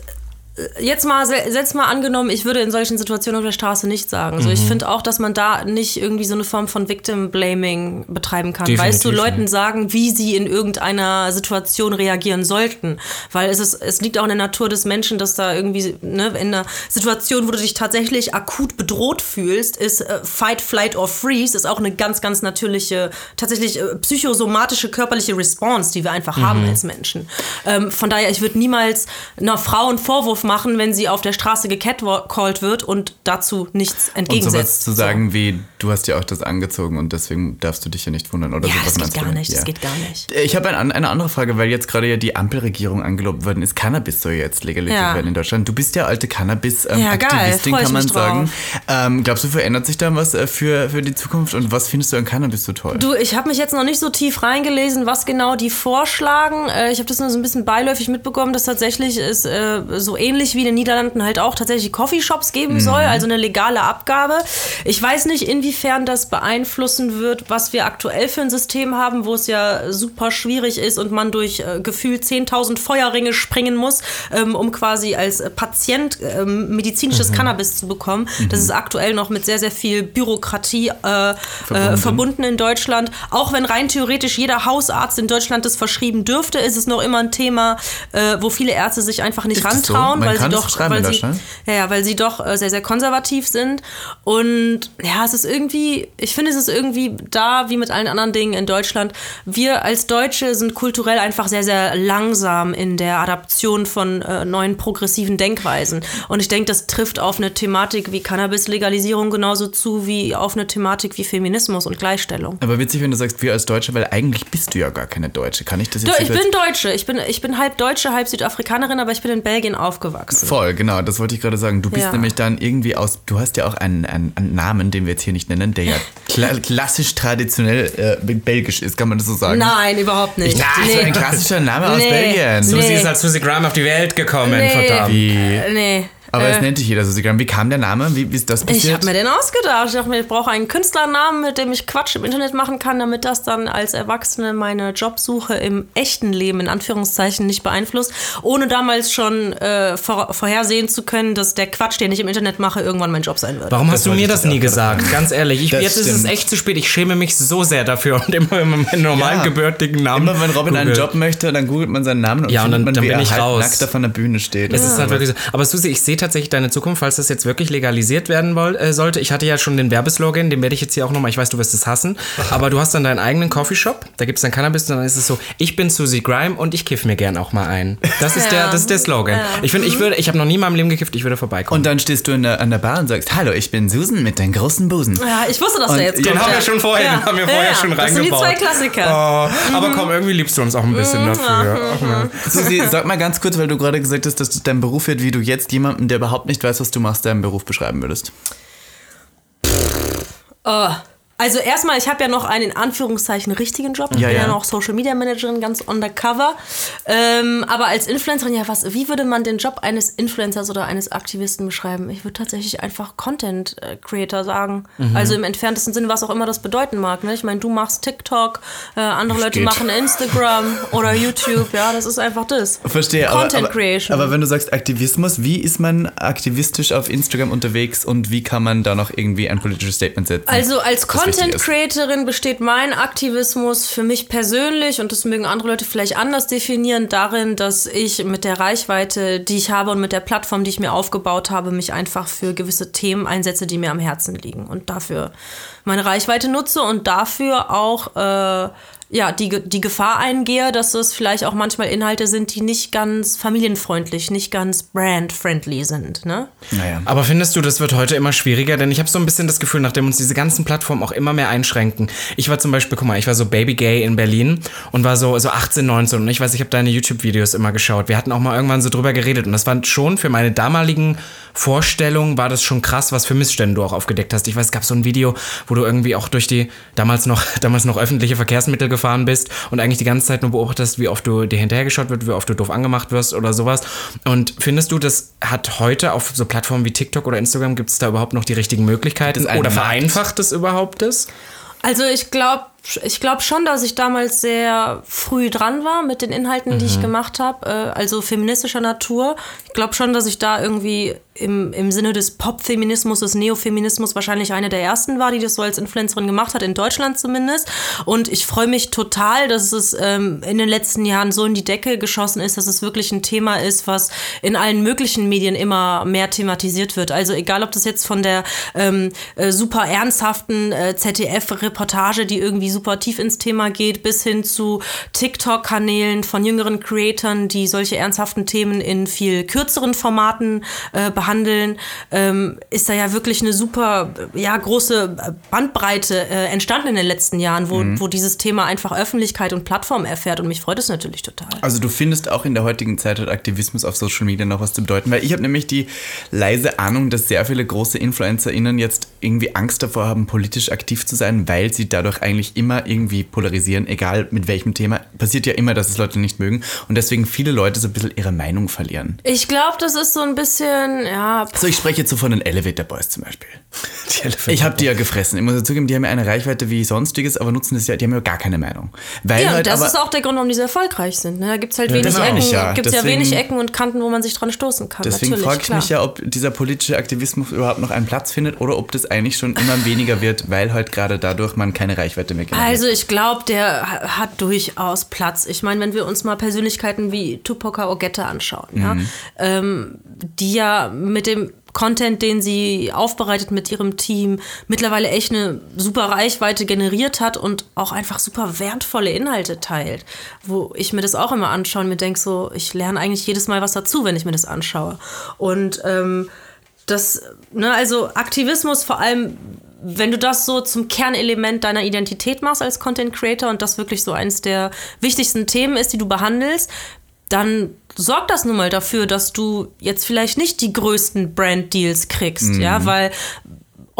jetzt mal, se- selbst mal angenommen, ich würde in solchen Situationen auf der Straße nicht sagen. So, Mhm. ich finde auch, dass man da nicht irgendwie so eine Form von Victim Blaming betreiben kann. weißt du, Definitiv Leuten sagen, wie sie in irgendeiner Situation reagieren sollten. Weil es ist, es liegt auch in der Natur des Menschen, dass da irgendwie, ne, in einer Situation, wo du dich tatsächlich akut bedroht fühlst, ist äh, Fight, Flight or Freeze, ist auch eine ganz, ganz natürliche, tatsächlich äh, psychosomatische körperliche Response, die wir einfach Mhm. haben als Menschen. Ähm, von daher, ich würde niemals einer Frau einen Vorwurf machen, wenn sie auf der Straße gecatcalled wird und dazu nichts Und entgegensetzt. sowas zu sagen wie, du hast ja auch das angezogen und deswegen darfst du dich ja nicht wundern oder Ja, sowas. das geht gar nicht, das Ja. geht gar nicht. Ich habe ein, eine andere Frage, weil jetzt gerade ja die Ampelregierung angelobt worden ist. Cannabis soll jetzt legalisiert Ja. werden in Deutschland. Du bist ja alte Cannabis-Aktivistin, ich kann man sagen. Ähm, glaubst du, verändert sich da was äh, für, für die Zukunft und was findest du an Cannabis so toll? Du, ich habe mich jetzt noch nicht so tief reingelesen, was genau die vorschlagen. Äh, ich habe das nur so ein bisschen beiläufig mitbekommen, dass tatsächlich es äh, so ähnlich wie in den Niederlanden halt auch tatsächlich Coffeeshops geben soll, also eine legale Abgabe. Ich weiß nicht, inwiefern das beeinflussen wird, was wir aktuell für ein System haben, wo es ja super schwierig ist und man durch äh, gefühlt 10.000 Feuerringe springen muss, ähm, um quasi als äh, Patient ähm, medizinisches Cannabis zu bekommen. Das ist aktuell noch mit sehr, sehr viel Bürokratie äh, äh, verbunden in Deutschland. Auch wenn rein theoretisch jeder Hausarzt in Deutschland das verschrieben dürfte, ist es noch immer ein Thema, äh, wo viele Ärzte sich einfach nicht Ist so? rantrauen, Man weil sie doch, weil sie, ja, weil sie doch äh, sehr, sehr konservativ sind. Und ja, es ist irgendwie, ich finde, es ist irgendwie da, wie mit allen anderen Dingen in Deutschland. Wir als Deutsche sind kulturell einfach sehr, sehr langsam in der Adaption von äh, neuen progressiven Denkweisen. Und ich denke, das trifft auf eine Thematik wie Cannabis-Legalisierung genauso zu wie auf eine Thematik wie Feminismus und Gleichstellung. Aber witzig, wenn du sagst, wir als Deutsche, weil eigentlich bist du ja gar keine Deutsche. Kann ich das jetzt ich nicht bin Deutsche. Ich bin, ich bin halb Deutsche, halb Südafrikanerin, aber ich bin in Belgien aufgewachsen. Voll, genau, das wollte ich gerade sagen. Du bist Ja. nämlich dann irgendwie aus, du hast ja auch einen, einen, einen Namen, den wir jetzt hier nicht nennen, der ja kla klassisch traditionell äh, belgisch ist, kann man das so sagen? Nein, überhaupt nicht. Ich dachte, das ist ein klassischer Name aus Nee. Belgien. Nee. Susi ist als Susi Graham auf die Welt gekommen, Nee. verdammt. Wie, Äh, nee. Aber äh, es nennt dich jeder Susi Graham. Wie kam der Name? Wie, wie ist das ich passiert? habe mir den ausgedacht. Ich dachte mir, ich brauche einen Künstlernamen, mit dem ich Quatsch im Internet machen kann, damit das dann als Erwachsene meine Jobsuche im echten Leben in Anführungszeichen nicht beeinflusst, ohne damals schon äh, vor, vorhersehen zu können, dass der Quatsch, den ich im Internet mache, irgendwann mein Job sein wird. Warum Das hast du mir ich das nie gesagt? Ganz ehrlich, ich, jetzt ist es stimmt. echt zu spät. Ich schäme mich so sehr dafür und immer immer meinen normalen Ja. gebürtigen Namen. Immer wenn Robin einen googelt. Job möchte, dann googelt man seinen Namen und Ja, und dann- man, dann wie bin er ich raus. nackt auf einer Bühne steht. Es ist halt wirklich so. Aber Susi, ich sehe tatsächlich deine Zukunft, falls das jetzt wirklich legalisiert werden woll, äh, sollte. Ich hatte ja schon den Werbeslogan, den werde ich jetzt hier auch nochmal, ich weiß, du wirst es hassen, [LAUGHS] aber du hast dann deinen eigenen Coffeeshop, da gibt es dann Cannabis und dann ist es so, ich bin Susi Grime und ich kiff mir gern auch mal ein. Das ist, der, das ist der Slogan. Ich finde, ich würde, ich habe noch nie in meinem Leben gekifft, ich würde vorbeikommen. Und dann stehst du in der, an der Bar und sagst, hallo, ich bin Susan mit den großen Busen. ja, ich wusste, dass Und der jetzt den kommt. den haben ja. wir schon vorher, ja. den haben wir vorher ja, schon Das reingebaut. sind die zwei Klassiker. Oh, aber komm, irgendwie liebst du uns auch ein bisschen dafür. Ach, man. Susi, sag mal ganz kurz, weil du gerade gesagt hast, dass das dein Beruf wird, wie du jetzt jemanden, der überhaupt nicht weiß, was du machst, deinen Beruf beschreiben würdest. Oh, Also erstmal, ich habe ja noch einen in Anführungszeichen richtigen Job. Ich Ja, bin ja ja. noch Social Media Managerin, ganz undercover. Ähm, aber als Influencerin, ja, was, wie würde man den Job eines Influencers oder eines Aktivisten beschreiben? Ich würde tatsächlich einfach Content äh, Creator sagen. Mhm. Also im entferntesten Sinne, was auch immer das bedeuten mag. Ne? Ich meine, du machst TikTok, äh, andere Leute Steht. machen Instagram oder YouTube. Ja, das ist einfach das. Verstehe, Content aber, aber, Creation. aber wenn du sagst Aktivismus, wie ist man aktivistisch auf Instagram unterwegs und wie kann man da noch irgendwie ein politisches Statement setzen? Also als das wichtig Content? Creatorin besteht mein Aktivismus für mich persönlich und das mögen andere Leute vielleicht anders definieren, darin, dass ich mit der Reichweite, die ich habe und mit der Plattform, die ich mir aufgebaut habe, mich einfach für gewisse Themen einsetze, die mir am Herzen liegen und dafür meine Reichweite nutze und dafür auch äh, ja, die, die Gefahr eingehe, dass es vielleicht auch manchmal Inhalte sind, die nicht ganz familienfreundlich, nicht ganz brand-friendly sind. Ne? naja. Aber findest du, das wird heute immer schwieriger? Denn ich habe so ein bisschen das Gefühl, nachdem uns diese ganzen Plattformen auch immer mehr einschränken. Ich war zum Beispiel, guck mal, ich war so Baby Gay in Berlin und war so, so 18, 19 und ich weiß, ich habe deine YouTube-Videos immer geschaut. Wir hatten auch mal irgendwann so drüber geredet und das war schon für meine damaligen Vorstellungen, war das schon krass, was für Missstände du auch aufgedeckt hast. Ich weiß, es gab so ein Video, wo du irgendwie auch durch die damals noch, [LAUGHS] damals noch öffentliche Verkehrsmittel gefahren bist und eigentlich die ganze Zeit nur beobachtest, wie oft du dir hinterhergeschaut wird, wie oft du doof angemacht wirst oder sowas. Und findest du, das hat heute auf so Plattformen wie TikTok oder Instagram, gibt es da überhaupt noch die richtigen Möglichkeiten? Oder vereinfacht es überhaupt das? Also ich glaube ich glaub schon, dass ich damals sehr früh dran war mit den Inhalten, die ich gemacht habe, äh, also feministischer Natur. Ich glaube schon, dass ich da irgendwie im, im Sinne des Pop-Feminismus, des Neofeminismus wahrscheinlich eine der ersten war, die das so als Influencerin gemacht hat, in Deutschland zumindest. Und ich freue mich total, dass es ähm, in den letzten Jahren so in die Decke geschossen ist, dass es wirklich ein Thema ist, was in allen möglichen Medien immer mehr thematisiert wird. Also egal, ob das jetzt von der ähm, äh, super ernsthaften äh, ZDF-Reportage, die irgendwie super tief ins Thema geht, bis hin zu TikTok-Kanälen von jüngeren Creatoren, die solche ernsthaften Themen in viel kürzeren Formaten äh, behandeln, ähm, ist da ja wirklich eine super, ja, große Bandbreite äh, entstanden in den letzten Jahren, wo, wo dieses Thema einfach Öffentlichkeit und Plattform erfährt. Und mich freut es natürlich total. Also du findest auch in der heutigen Zeit hat Aktivismus auf Social Media noch was zu bedeuten, weil ich habe nämlich die leise Ahnung, dass sehr viele große InfluencerInnen jetzt irgendwie Angst davor haben, politisch aktiv zu sein, weil sie dadurch eigentlich immer irgendwie polarisieren, egal mit welchem Thema. Passiert ja immer, dass es Leute nicht mögen und deswegen viele Leute so ein bisschen ihre Meinung verlieren. Ich glaube, das ist so ein bisschen, ja, So, ich spreche jetzt so von den Elevator Boys zum Beispiel. Ich habe die ja gefressen. Ich muss ja zugeben, die haben ja eine Reichweite wie sonstiges, aber nutzen das ja, die haben ja gar keine Meinung. Weil Ja, halt und das aber, ist auch der Grund, warum die so erfolgreich sind. Ne? Da gibt es halt wenig genau. Ecken, Ja, gibt's ja deswegen- wenig Ecken und Kanten, wo man sich dran stoßen kann. Deswegen frage ich klar. mich ja, ob dieser politische Aktivismus überhaupt noch einen Platz findet oder ob das eigentlich schon immer weniger wird, weil halt gerade dadurch man keine Reichweite mehr generiert. Also ich glaube, der ha- hat durchaus Platz. Ich meine, wenn wir uns mal Persönlichkeiten wie Tupoka Ogette anschauen, ja, Mhm. ähm, die ja mit dem Content, den sie aufbereitet mit ihrem Team, mittlerweile echt eine super Reichweite generiert hat und auch einfach super wertvolle Inhalte teilt. Wo ich mir das auch immer anschaue und mir denke so, ich lerne eigentlich jedes Mal was dazu, wenn ich mir das anschaue. Und ähm, das, ne, also Aktivismus vor allem, wenn du das so zum Kernelement deiner Identität machst als Content Creator und das wirklich so eins der wichtigsten Themen ist, die du behandelst, dann sorgt das nun mal dafür, dass du jetzt vielleicht nicht die größten Brand-Deals kriegst, ja, weil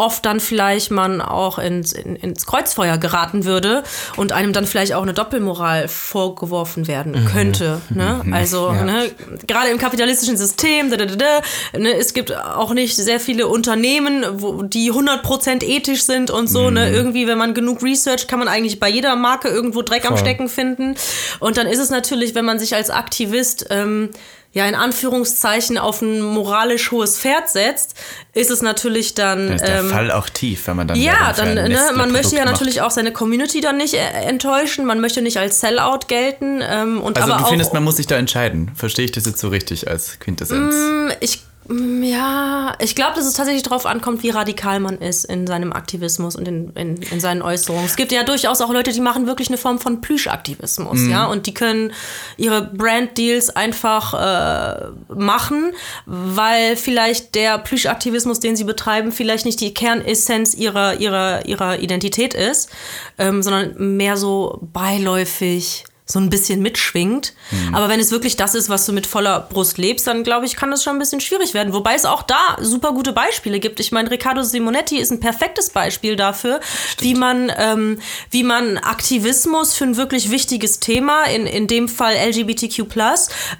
oft dann vielleicht man auch ins, in, ins Kreuzfeuer geraten würde und einem dann vielleicht auch eine Doppelmoral vorgeworfen werden könnte. Ne? Also ne, gerade im kapitalistischen System, da, da, da, ne, es gibt auch nicht sehr viele Unternehmen, wo, die 100% ethisch sind und so. Ne? Irgendwie, wenn man genug Research, kann man eigentlich bei jeder Marke irgendwo Dreck am Voll. Stecken finden. Und dann ist es natürlich, wenn man sich als Aktivist ähm, ja in Anführungszeichen auf ein moralisch hohes Pferd setzt, ist es natürlich dann. Dann ist der ähm, Fall auch tief, wenn man dann ja, dann, ne, man möchte ja macht. natürlich auch seine Community dann nicht äh, enttäuschen, man möchte nicht als Sellout gelten ähm, und Also aber du findest, auch man muss sich da entscheiden. Verstehe ich das jetzt so richtig als Quintessenz? ich mm, ja, ich glaube, dass es tatsächlich darauf ankommt, wie radikal man ist in seinem Aktivismus und in, in, in seinen Äußerungen. Es gibt ja durchaus auch Leute, die machen wirklich eine Form von Plüschaktivismus, Mhm. ja, und die können ihre Brand-Deals einfach äh, machen, weil vielleicht der Plüschaktivismus, den sie betreiben, vielleicht nicht die Kernessenz ihrer, ihrer, ihrer Identität ist, ähm, sondern mehr so beiläufig so ein bisschen mitschwingt. Mhm. Aber wenn es wirklich das ist, was du mit voller Brust lebst, dann glaube ich, kann das schon ein bisschen schwierig werden. Wobei es auch da super gute Beispiele gibt. Ich meine, Riccardo Simonetti ist ein perfektes Beispiel dafür, wie man, ähm, wie man Aktivismus für ein wirklich wichtiges Thema, in, in dem Fall LGBTQ,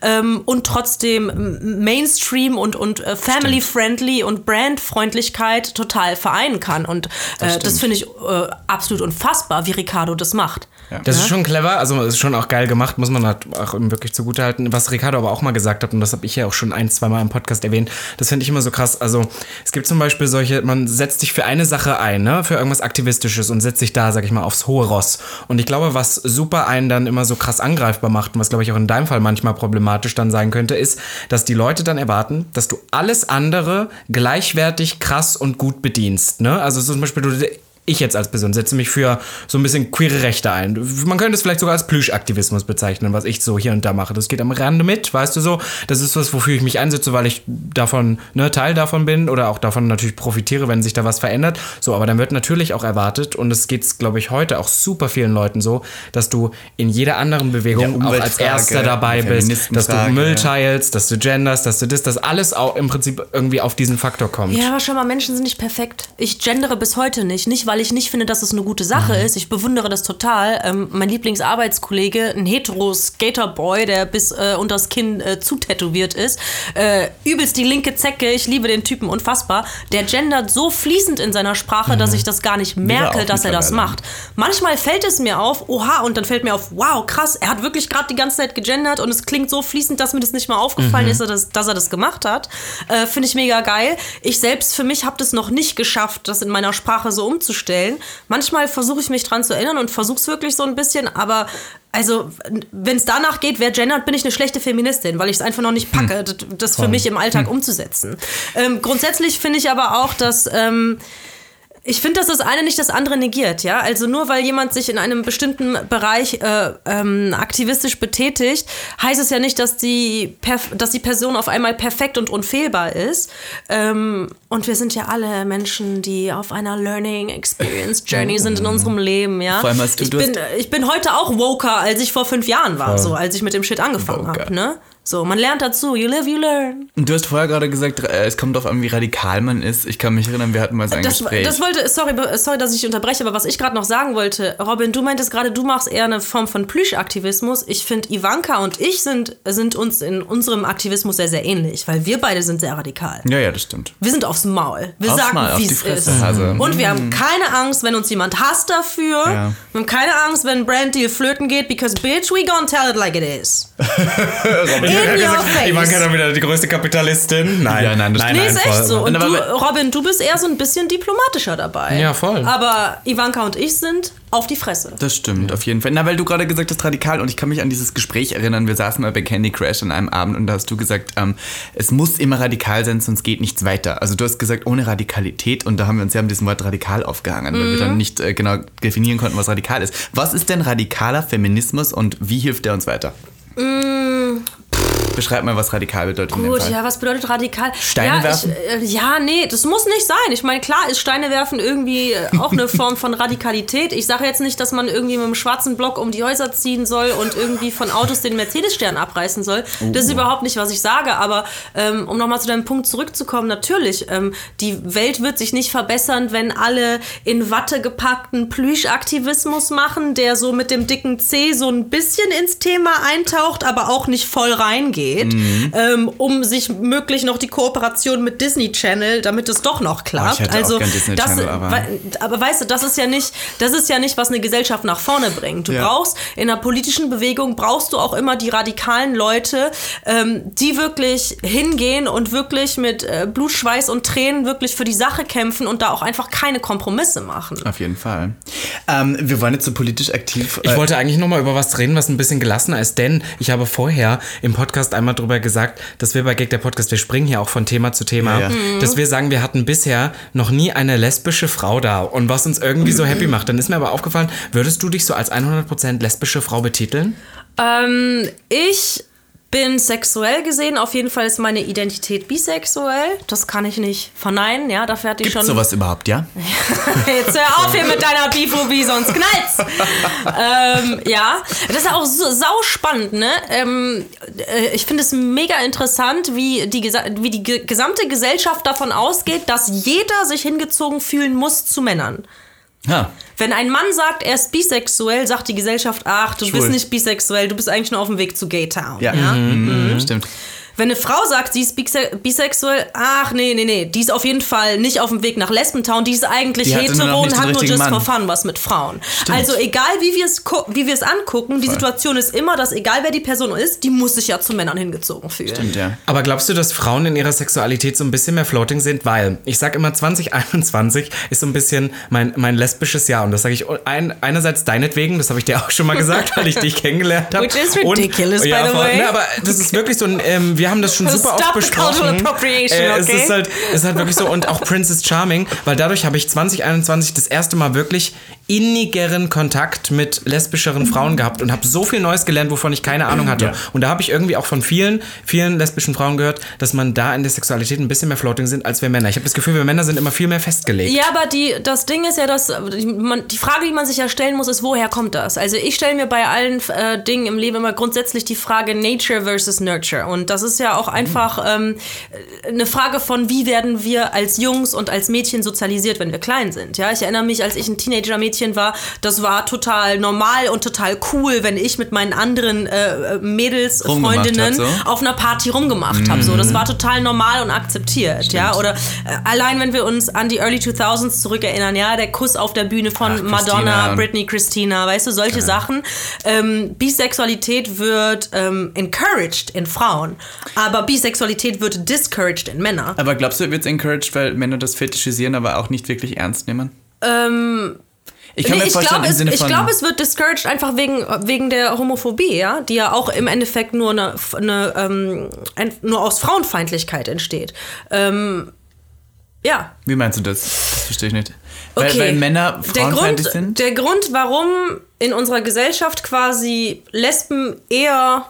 ähm, und trotzdem Mainstream und, und äh, family-friendly und Brandfreundlichkeit total vereinen kann. Und äh, das finde ich äh, absolut unfassbar, wie Riccardo das macht. Das ist schon clever, also ist schon auch geil gemacht, muss man halt auch wirklich zugutehalten. Was Ricardo aber auch mal gesagt hat, und das habe ich ja auch schon ein, zwei Mal im Podcast erwähnt, das finde ich immer so krass. Also es gibt zum Beispiel solche, man setzt sich für eine Sache ein, ne, für irgendwas Aktivistisches und setzt sich da, sag ich mal, aufs hohe Ross. Und ich glaube, was super einen dann immer so krass angreifbar macht und was, glaube ich, auch in deinem Fall manchmal problematisch dann sein könnte, ist, dass die Leute dann erwarten, dass du alles andere gleichwertig krass und gut bedienst. Ne? Also so zum Beispiel, du ich jetzt als Person setze mich für so ein bisschen queere Rechte ein. Man könnte es vielleicht sogar als Plüschaktivismus bezeichnen, was ich so hier und da mache. Das geht am Rande mit, weißt du so. Das ist was, wofür ich mich einsetze, weil ich davon, ne, Teil davon bin oder auch davon natürlich profitiere, wenn sich da was verändert. So, aber dann wird natürlich auch erwartet, und es geht, glaube ich, heute auch super vielen Leuten so, dass du in jeder anderen Bewegung auch als Erster dabei bist, dass du Müll ja. teilst, dass du genders, dass du das, dass alles auch im Prinzip irgendwie auf diesen Faktor kommt. Ja, aber schon mal, Menschen sind nicht perfekt. Ich gendere bis heute nicht. Nicht, weil ich nicht finde, dass es eine gute Sache ist. Ich bewundere das total. Ähm, mein Lieblingsarbeitskollege, ein hetero-Skaterboy, der bis äh, unters Kinn äh, zutätowiert ist, äh, übelst die linke Zecke, ich liebe den Typen unfassbar, der gendert so fließend in seiner Sprache, dass ich das gar nicht merke, dass er das macht. Manchmal fällt es mir auf, oha, und dann fällt mir auf, wow, krass, er hat wirklich gerade die ganze Zeit gegendert und es klingt so fließend, dass mir das nicht mal aufgefallen ist, dass, dass er das gemacht hat. Äh, Finde ich mega geil. Ich selbst für mich habe das noch nicht geschafft, das in meiner Sprache so umzustellen. Manchmal versuche ich mich dran zu erinnern und versuche es wirklich so ein bisschen, aber also, wenn es danach geht, wer gendert, bin ich eine schlechte Feministin, weil ich es einfach noch nicht packe, das, das für mich im Alltag umzusetzen. Ähm, grundsätzlich finde ich aber auch, dass. Ähm, ich finde, dass das eine nicht das andere negiert, ja. Also nur weil jemand sich in einem bestimmten Bereich äh, ähm, aktivistisch betätigt, heißt es ja nicht, dass die, perf- dass die Person auf einmal perfekt und unfehlbar ist. Ähm, und wir sind ja alle Menschen, die auf einer Learning Experience Journey sind in unserem Leben, ja. Vor allem hast du- ich, bin, ich bin heute auch woker, als ich vor fünf Jahren war, so als ich mit dem Shit angefangen habe, ne? So, man lernt dazu. You live, you learn. Und du hast vorher gerade gesagt, äh, es kommt darauf an, wie radikal man ist. Ich kann mich erinnern, wir hatten mal so ein Das, Gespräch. das wollte, sorry, sorry, dass ich unterbreche, aber was ich gerade noch sagen wollte, Robin, du meintest gerade, du machst eher eine Form von Plüschaktivismus. Ich finde, Ivanka und ich sind, sind uns in unserem Aktivismus sehr, sehr ähnlich, weil wir beide sind sehr radikal. ja, ja, das stimmt. Wir sind aufs Maul. Wir Aufs sagen, wie die es Fresse. ist. Also, und wir haben keine Angst, wenn uns jemand hasst dafür. Ja. Wir haben keine Angst, wenn ein Branddeal flöten geht, because bitch, we gonna tell it like it is. [LAUGHS] In your face. Ivanka dann wieder die größte Kapitalistin. Nein, Ja, nein, das nein, Nee, nein, ist echt so. Und du, Robin, du bist eher so ein bisschen diplomatischer dabei. Ja, voll. Aber Ivanka und ich sind auf die Fresse. Das stimmt, auf jeden Fall. Na, weil du gerade gesagt hast, radikal, und ich kann mich an dieses Gespräch erinnern, wir saßen mal bei Candy Crash an einem Abend und da hast du gesagt, ähm, es muss immer radikal sein, sonst geht nichts weiter. Also du hast gesagt, ohne Radikalität, und da haben wir uns ja mit diesem Wort radikal aufgehangen, weil wir dann nicht äh, genau definieren konnten, was radikal ist. Was ist denn radikaler Feminismus und wie hilft der uns weiter? Beschreib mal, was radikal bedeutet Gut, ja, was bedeutet radikal? Steine ja, werfen? Ich, äh, ja, nee, das muss nicht sein. Ich meine, klar ist Steine werfen irgendwie äh, auch eine [LAUGHS] Form von Radikalität. Ich sage jetzt nicht, dass man irgendwie mit einem schwarzen Block um die Häuser ziehen soll und irgendwie von Autos den Mercedes-Stern abreißen soll. Das ist Oh. überhaupt nicht, was ich sage. Aber ähm, um nochmal zu deinem Punkt zurückzukommen, natürlich, ähm, die Welt wird sich nicht verbessern, wenn alle in Watte gepackten Plüschaktivismus machen, der so mit dem dicken C so ein bisschen ins Thema eintaucht, aber auch nicht voll reingeht, Mhm. ähm, um sich möglich noch die Kooperation mit Disney Channel, damit es doch noch klappt. Oh, hätte auch also das, Channel, aber- aber weißt du, das ist ja nicht, das ist ja nicht, was eine Gesellschaft nach vorne bringt. Du Ja. brauchst in einer politischen Bewegung brauchst du auch immer die radikalen Leute, ähm, die wirklich hingehen und wirklich mit äh, Blut, Schweiß und Tränen wirklich für die Sache kämpfen und da auch einfach keine Kompromisse machen. Auf jeden Fall. Ähm, wir waren jetzt so politisch aktiv. Ich äh, wollte eigentlich noch mal über was reden, was ein bisschen gelassener ist, denn ich habe vorher im Podcast einmal drüber gesagt, dass wir bei Gag der Podcast, wir springen hier auch von Thema zu Thema, Ja, ja. Mhm. dass wir sagen, wir hatten bisher noch nie eine lesbische Frau da und was uns irgendwie so happy macht. Dann ist mir aber aufgefallen, würdest du dich so als 100% lesbische Frau betiteln? Ähm, ich bin sexuell gesehen. Auf jeden Fall ist meine Identität bisexuell. Das kann ich nicht verneinen. Ja, dafür hatte ich Gibt schon. sowas überhaupt, ja? [LAUGHS] Jetzt hör auf hier mit deiner Biphobie, sonst knallt's. ähm, ja, das ist auch so, sau spannend, ne? Ähm, äh, ich finde es mega interessant, wie die, wie die ge- gesamte Gesellschaft davon ausgeht, dass jeder sich hingezogen fühlen muss zu Männern. Ja. Wenn ein Mann sagt, er ist bisexuell, sagt die Gesellschaft, ach, du Schwul. bist nicht bisexuell, du bist eigentlich nur auf dem Weg zu Gay Town. Ja, Ja? Mhm. stimmt. Wenn eine Frau sagt, sie ist bise- bisexuell, ach nee, nee, nee, die ist auf jeden Fall nicht auf dem Weg nach Lesbentown, die ist eigentlich Die hetero und hat nur just for Mann. fun was mit Frauen. Also egal wie wir es wie wir es angucken, die Situation ist immer, dass egal wer die Person ist, die muss sich ja zu Männern hingezogen fühlen. Stimmt, ja. Aber glaubst du, dass Frauen in ihrer Sexualität so ein bisschen mehr floating sind? Weil ich sag immer, 2021 ist so ein bisschen mein, mein lesbisches Jahr. Und das sage ich ein, einerseits deinetwegen, das habe ich dir auch schon mal gesagt, [LAUGHS] weil ich dich kennengelernt habe. Which is ridiculous, Und, by the voll. way. Ne, aber das ist wirklich so ein, ähm, wir haben das schon super Stop oft besprochen. Äh, es, okay? ist halt, es ist halt wirklich so. Und auch Princess Charming, weil dadurch habe ich 2021 das erste Mal wirklich innigeren Kontakt mit lesbischeren Frauen gehabt und habe so viel Neues gelernt, wovon ich keine Ahnung hatte. Ja. Und da habe ich irgendwie auch von vielen, vielen lesbischen Frauen gehört, dass man da in der Sexualität ein bisschen mehr floating sind als wir Männer. Ich habe das Gefühl, wir Männer sind immer viel mehr festgelegt. Ja, aber die, das Ding ist ja, dass die, man, die Frage, die man sich ja stellen muss, ist, woher kommt das? Also ich stelle mir bei allen äh, Dingen im Leben immer grundsätzlich die Frage Nature versus Nurture. Und das ist ja auch einfach ähm, eine Frage von, wie werden wir als Jungs und als Mädchen sozialisiert, wenn wir klein sind. Ja, ich erinnere mich, als ich ein Teenager-Mädchen war, das war total normal und total cool, wenn ich mit meinen anderen äh, Mädels, Rumgemacht Freundinnen so. auf einer Party rumgemacht habe. So, das war total normal und akzeptiert, ja. Oder äh, allein wenn wir uns an die Early 2000s zurückerinnern, ja, der Kuss auf der Bühne von Ach, Madonna, Christina. Britney, Christina, weißt du, solche Sachen. Ähm, Bisexualität wird ähm, encouraged in Frauen, aber Bisexualität wird discouraged in Männern. Aber glaubst du, wird es encouraged, weil Männer das fetischisieren, aber auch nicht wirklich ernst nehmen? Ähm, ich Nee, ich glaube, es, ich glaub, es wird discouraged einfach wegen, wegen der Homophobie, ja, die ja auch im Endeffekt nur, eine, eine, ähm, ein, nur aus Frauenfeindlichkeit entsteht. Ähm, ja, wie meinst du das? Das verstehe ich nicht. Weil, Okay. weil Männer der frauenfeindlich Grund, sind? Der Grund, warum in unserer Gesellschaft quasi Lesben eher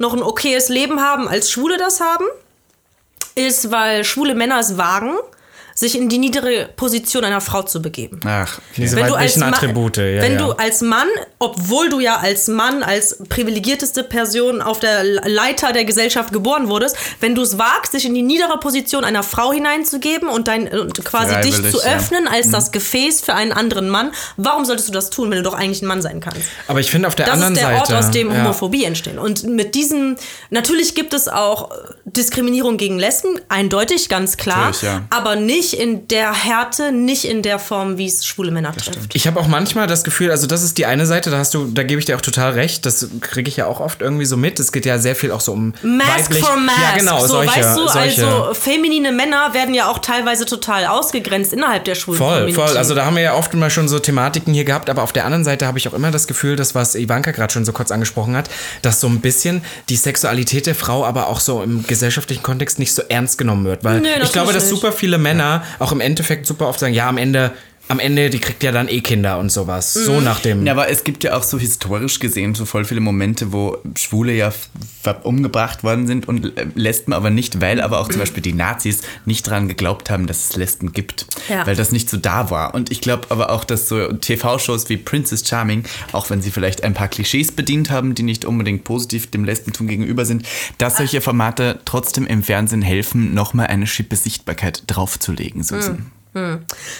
noch ein okayes Leben haben, als Schwule das haben, ist, weil schwule Männer es wagen, sich in die niedere Position einer Frau zu begeben. Ach. Diese Wenn du als weiblichen Attribute, ja. wenn ja. du als Mann, obwohl du ja als Mann, als privilegierteste Person auf der Leiter der Gesellschaft geboren wurdest, wenn du es wagst, dich in die niedere Position einer Frau hineinzugeben und dein und quasi dich zu ja. öffnen als das Gefäß für einen anderen Mann, warum solltest du das tun, wenn du doch eigentlich ein Mann sein kannst? Aber ich finde auf der Das anderen ist der Seite. Ort, aus dem ja. Homophobie entsteht. Und mit diesem, natürlich gibt es auch Diskriminierung gegen Lesben, eindeutig, ganz klar, ja. aber nicht in der Härte, nicht in der Form, wie es schwule Männer trifft. Ich habe auch manchmal das Gefühl, also das ist die eine Seite, da hast du, da gebe ich dir auch total recht, das kriege ich ja auch oft irgendwie so mit. Es geht ja sehr viel auch so um Mask weiblich- for Mask. Ja, genau, so, solche, weißt du, solche. also feminine Männer werden ja auch teilweise total ausgegrenzt innerhalb der schwulen Voll, Community. voll. Also da haben wir ja oft immer schon so Thematiken hier gehabt, aber auf der anderen Seite habe ich auch immer das Gefühl, das, was Ivanka gerade schon so kurz angesprochen hat, dass so ein bisschen die Sexualität der Frau aber auch so im gesellschaftlichen Kontext nicht so ernst genommen wird. Weil Nö, ich glaube, dass nicht. super viele Männer auch im Endeffekt super oft sagen, ja, am Ende, am Ende, die kriegt ja dann eh Kinder und sowas. Mhm. So nach dem. Ja, aber es gibt ja auch so historisch gesehen so voll viele Momente, wo Schwule ja umgebracht worden sind und äh, Lesben aber nicht, weil aber auch zum Beispiel die Nazis nicht daran geglaubt haben, dass es Lesben gibt, Ja. weil das nicht so da war. Und ich glaube aber auch, dass so TV-Shows wie Princess Charming, auch wenn sie vielleicht ein paar Klischees bedient haben, die nicht unbedingt positiv dem Lesbentum gegenüber sind, dass solche Formate trotzdem im Fernsehen helfen, nochmal eine Schippe Sichtbarkeit draufzulegen, Susan.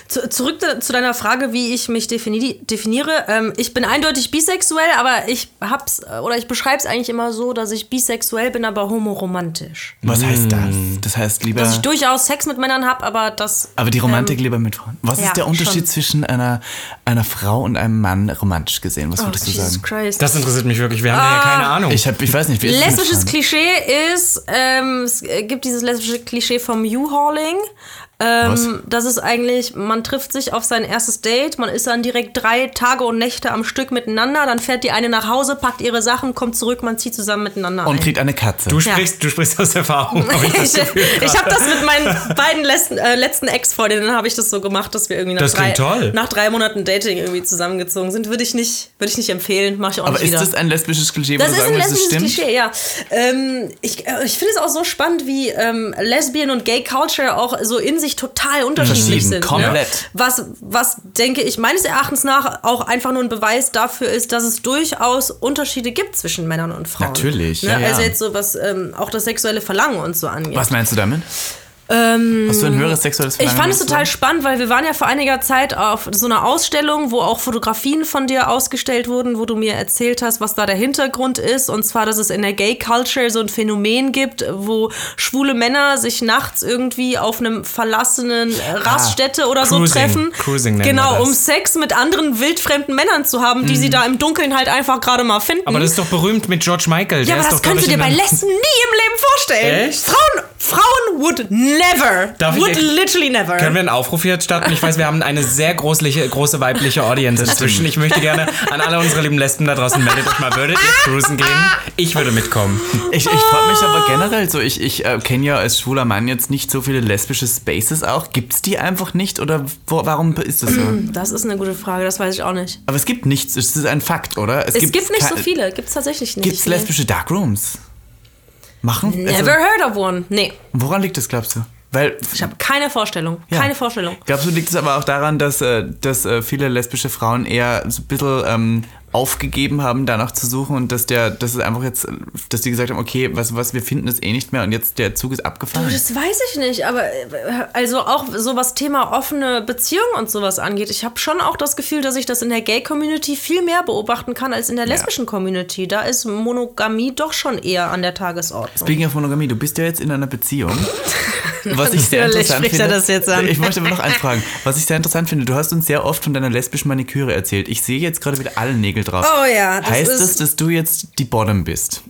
Zu, zurück zu deiner Frage, wie ich mich defini definiere. Ähm, ich bin eindeutig bisexuell, aber ich hab's äh, oder ich beschreibe es eigentlich immer so, dass ich bisexuell bin, aber homoromantisch. Was heißt das? Das heißt lieber... Dass ich durchaus Sex mit Männern habe, aber das. Aber die Romantik lieber mit Frauen. Was ja, ist der Unterschied schon. zwischen einer, einer Frau und einem Mann romantisch gesehen? Was Oh, würdest du Jesus sagen? Christ. Das interessiert mich wirklich. Wir haben ja keine Ahnung. Ich, hab, ich weiß nicht, wie Lesbisches? Klischee ist, ähm, es gibt dieses lesbische Klischee vom U-Hauling. Was? Ähm, das ist eigentlich, man trifft sich auf sein erstes Date, man ist dann direkt drei Tage und Nächte am Stück miteinander, dann fährt die eine nach Hause, packt ihre Sachen, kommt zurück, man zieht zusammen miteinander Und ein. kriegt eine Katze. Du sprichst, du sprichst aus Erfahrung. hab ich das [LAUGHS] ich ich habe das mit meinen beiden letzten, äh, letzten Ex-Freundinnen habe ich das so gemacht, dass wir irgendwie nach Das drei, toll. nach drei Monaten Dating irgendwie zusammengezogen sind. Würde ich nicht, würde ich nicht empfehlen, mache ich auch Aber nicht ist wieder. das ein lesbisches Klischee, wo Das du ist sagen ein das lesbisches stimmt? Klischee, ja. Ähm, ich äh, ich finde es auch so spannend, wie ähm, Lesbian und Gay Culture auch so in sich total unterschiedlich sind. komplett. Ne? Was, was, denke ich, meines Erachtens nach auch einfach nur ein Beweis dafür ist, dass es durchaus Unterschiede gibt zwischen Männern und Frauen. Natürlich, Ne? ja, ja. Also jetzt so, was ähm, auch das sexuelle Verlangen und so angeht. Was meinst du damit? Hast du ein höheres sexuelles Ähm, Ich Verlangen? fand es total sagen? spannend, weil wir waren ja vor einiger Zeit auf so einer Ausstellung, wo auch Fotografien von dir ausgestellt wurden, wo du mir erzählt hast, was da der Hintergrund ist. Und zwar, dass es in der Gay Culture so ein Phänomen gibt, wo schwule Männer sich nachts irgendwie auf einem verlassenen äh, Raststätte oder so Cruising. treffen. Cruising genau, um Sex mit anderen wildfremden Männern zu haben, die sie da im Dunkeln halt einfach gerade mal finden. Aber das ist doch berühmt mit George Michael. ja, Der aber das kannst du dir bei Lesben nie im Leben vorstellen. Echt? Frauen, Frauen would never, Darf ich would echt- literally never. Können wir einen Aufruf hier starten? Ich weiß, wir haben eine sehr große, große weibliche Audience inzwischen. Ich möchte gerne an alle unsere lieben Lesben da draußen, meldet euch mal, würdet ihr cruisen gehen? Ich würde mitkommen. Ich, ich frage mich aber generell so, ich, ich äh, kenne ja als schwuler Mann jetzt nicht so viele lesbische Spaces auch. Gibt es die einfach nicht oder wo, warum ist das so? [CLEARS THROAT] Das ist eine gute Frage, das weiß ich auch nicht. aber es gibt nichts, es ist ein Fakt, oder? Es gibt, nicht so viele, gibt es tatsächlich nicht. Gibt es lesbische Darkrooms? Machen? Never Also, heard of one. Nee, woran liegt das, glaubst du? Weil ich habe keine Vorstellung. Ja. Keine Vorstellung. Glaubst du, liegt es aber auch daran, dass, äh, dass äh, viele lesbische Frauen eher so ein bisschen ähm, aufgegeben haben, danach zu suchen und dass der, dass es einfach jetzt, dass die gesagt haben, okay, was, was, wir finden es eh nicht mehr und jetzt der Zug ist abgefahren? Das weiß ich nicht, aber äh, also auch so was Thema offene Beziehungen und sowas angeht. Ich habe schon auch das Gefühl, dass ich das in der Gay-Community viel mehr beobachten kann als in der lesbischen Community. Da ist Monogamie doch schon eher an der Tagesordnung. Speaking of Monogamie, du bist ja jetzt in einer Beziehung. Was ich [LAUGHS] sehr interessant er finde. das jetzt an. Ich möchte aber noch eins fragen. Was ich sehr interessant finde, du hast uns sehr oft von deiner lesbischen Maniküre erzählt. Ich sehe jetzt gerade wieder alle Nägel drauf. Oh ja, das Heißt ist- das, dass du jetzt die Bottom bist?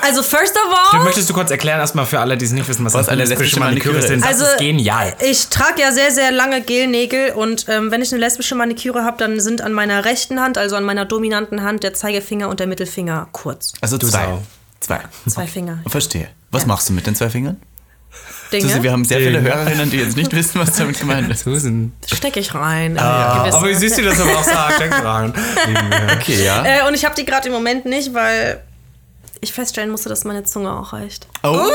Also first of all, Möchtest du kurz erklären, erstmal für alle, die es nicht wissen, was, Was eine lesbische Maniküre ist? Denn ist. das ist genial. Ich trage ja sehr, sehr lange Gelnägel und ähm, wenn ich eine lesbische Maniküre habe, dann sind an meiner rechten Hand, also an meiner dominanten Hand, der Zeigefinger und der Mittelfinger kurz. Also zwei. Sau. Zwei. Zwei Finger. Verstehe. Was Ja. machst du mit den zwei Fingern? Dinge Susi, wir haben sehr viele. Hörerinnen, die jetzt nicht wissen, was damit gemeint ist. Susan. stecke ich rein. Ah, aber wie süß sie das aber auch sagt. Denk dran. [LAUGHS] Wir. Okay, ja. Äh, und ich habe die gerade im Moment nicht, weil ich feststellen musste, dass meine Zunge auch reicht. Oh.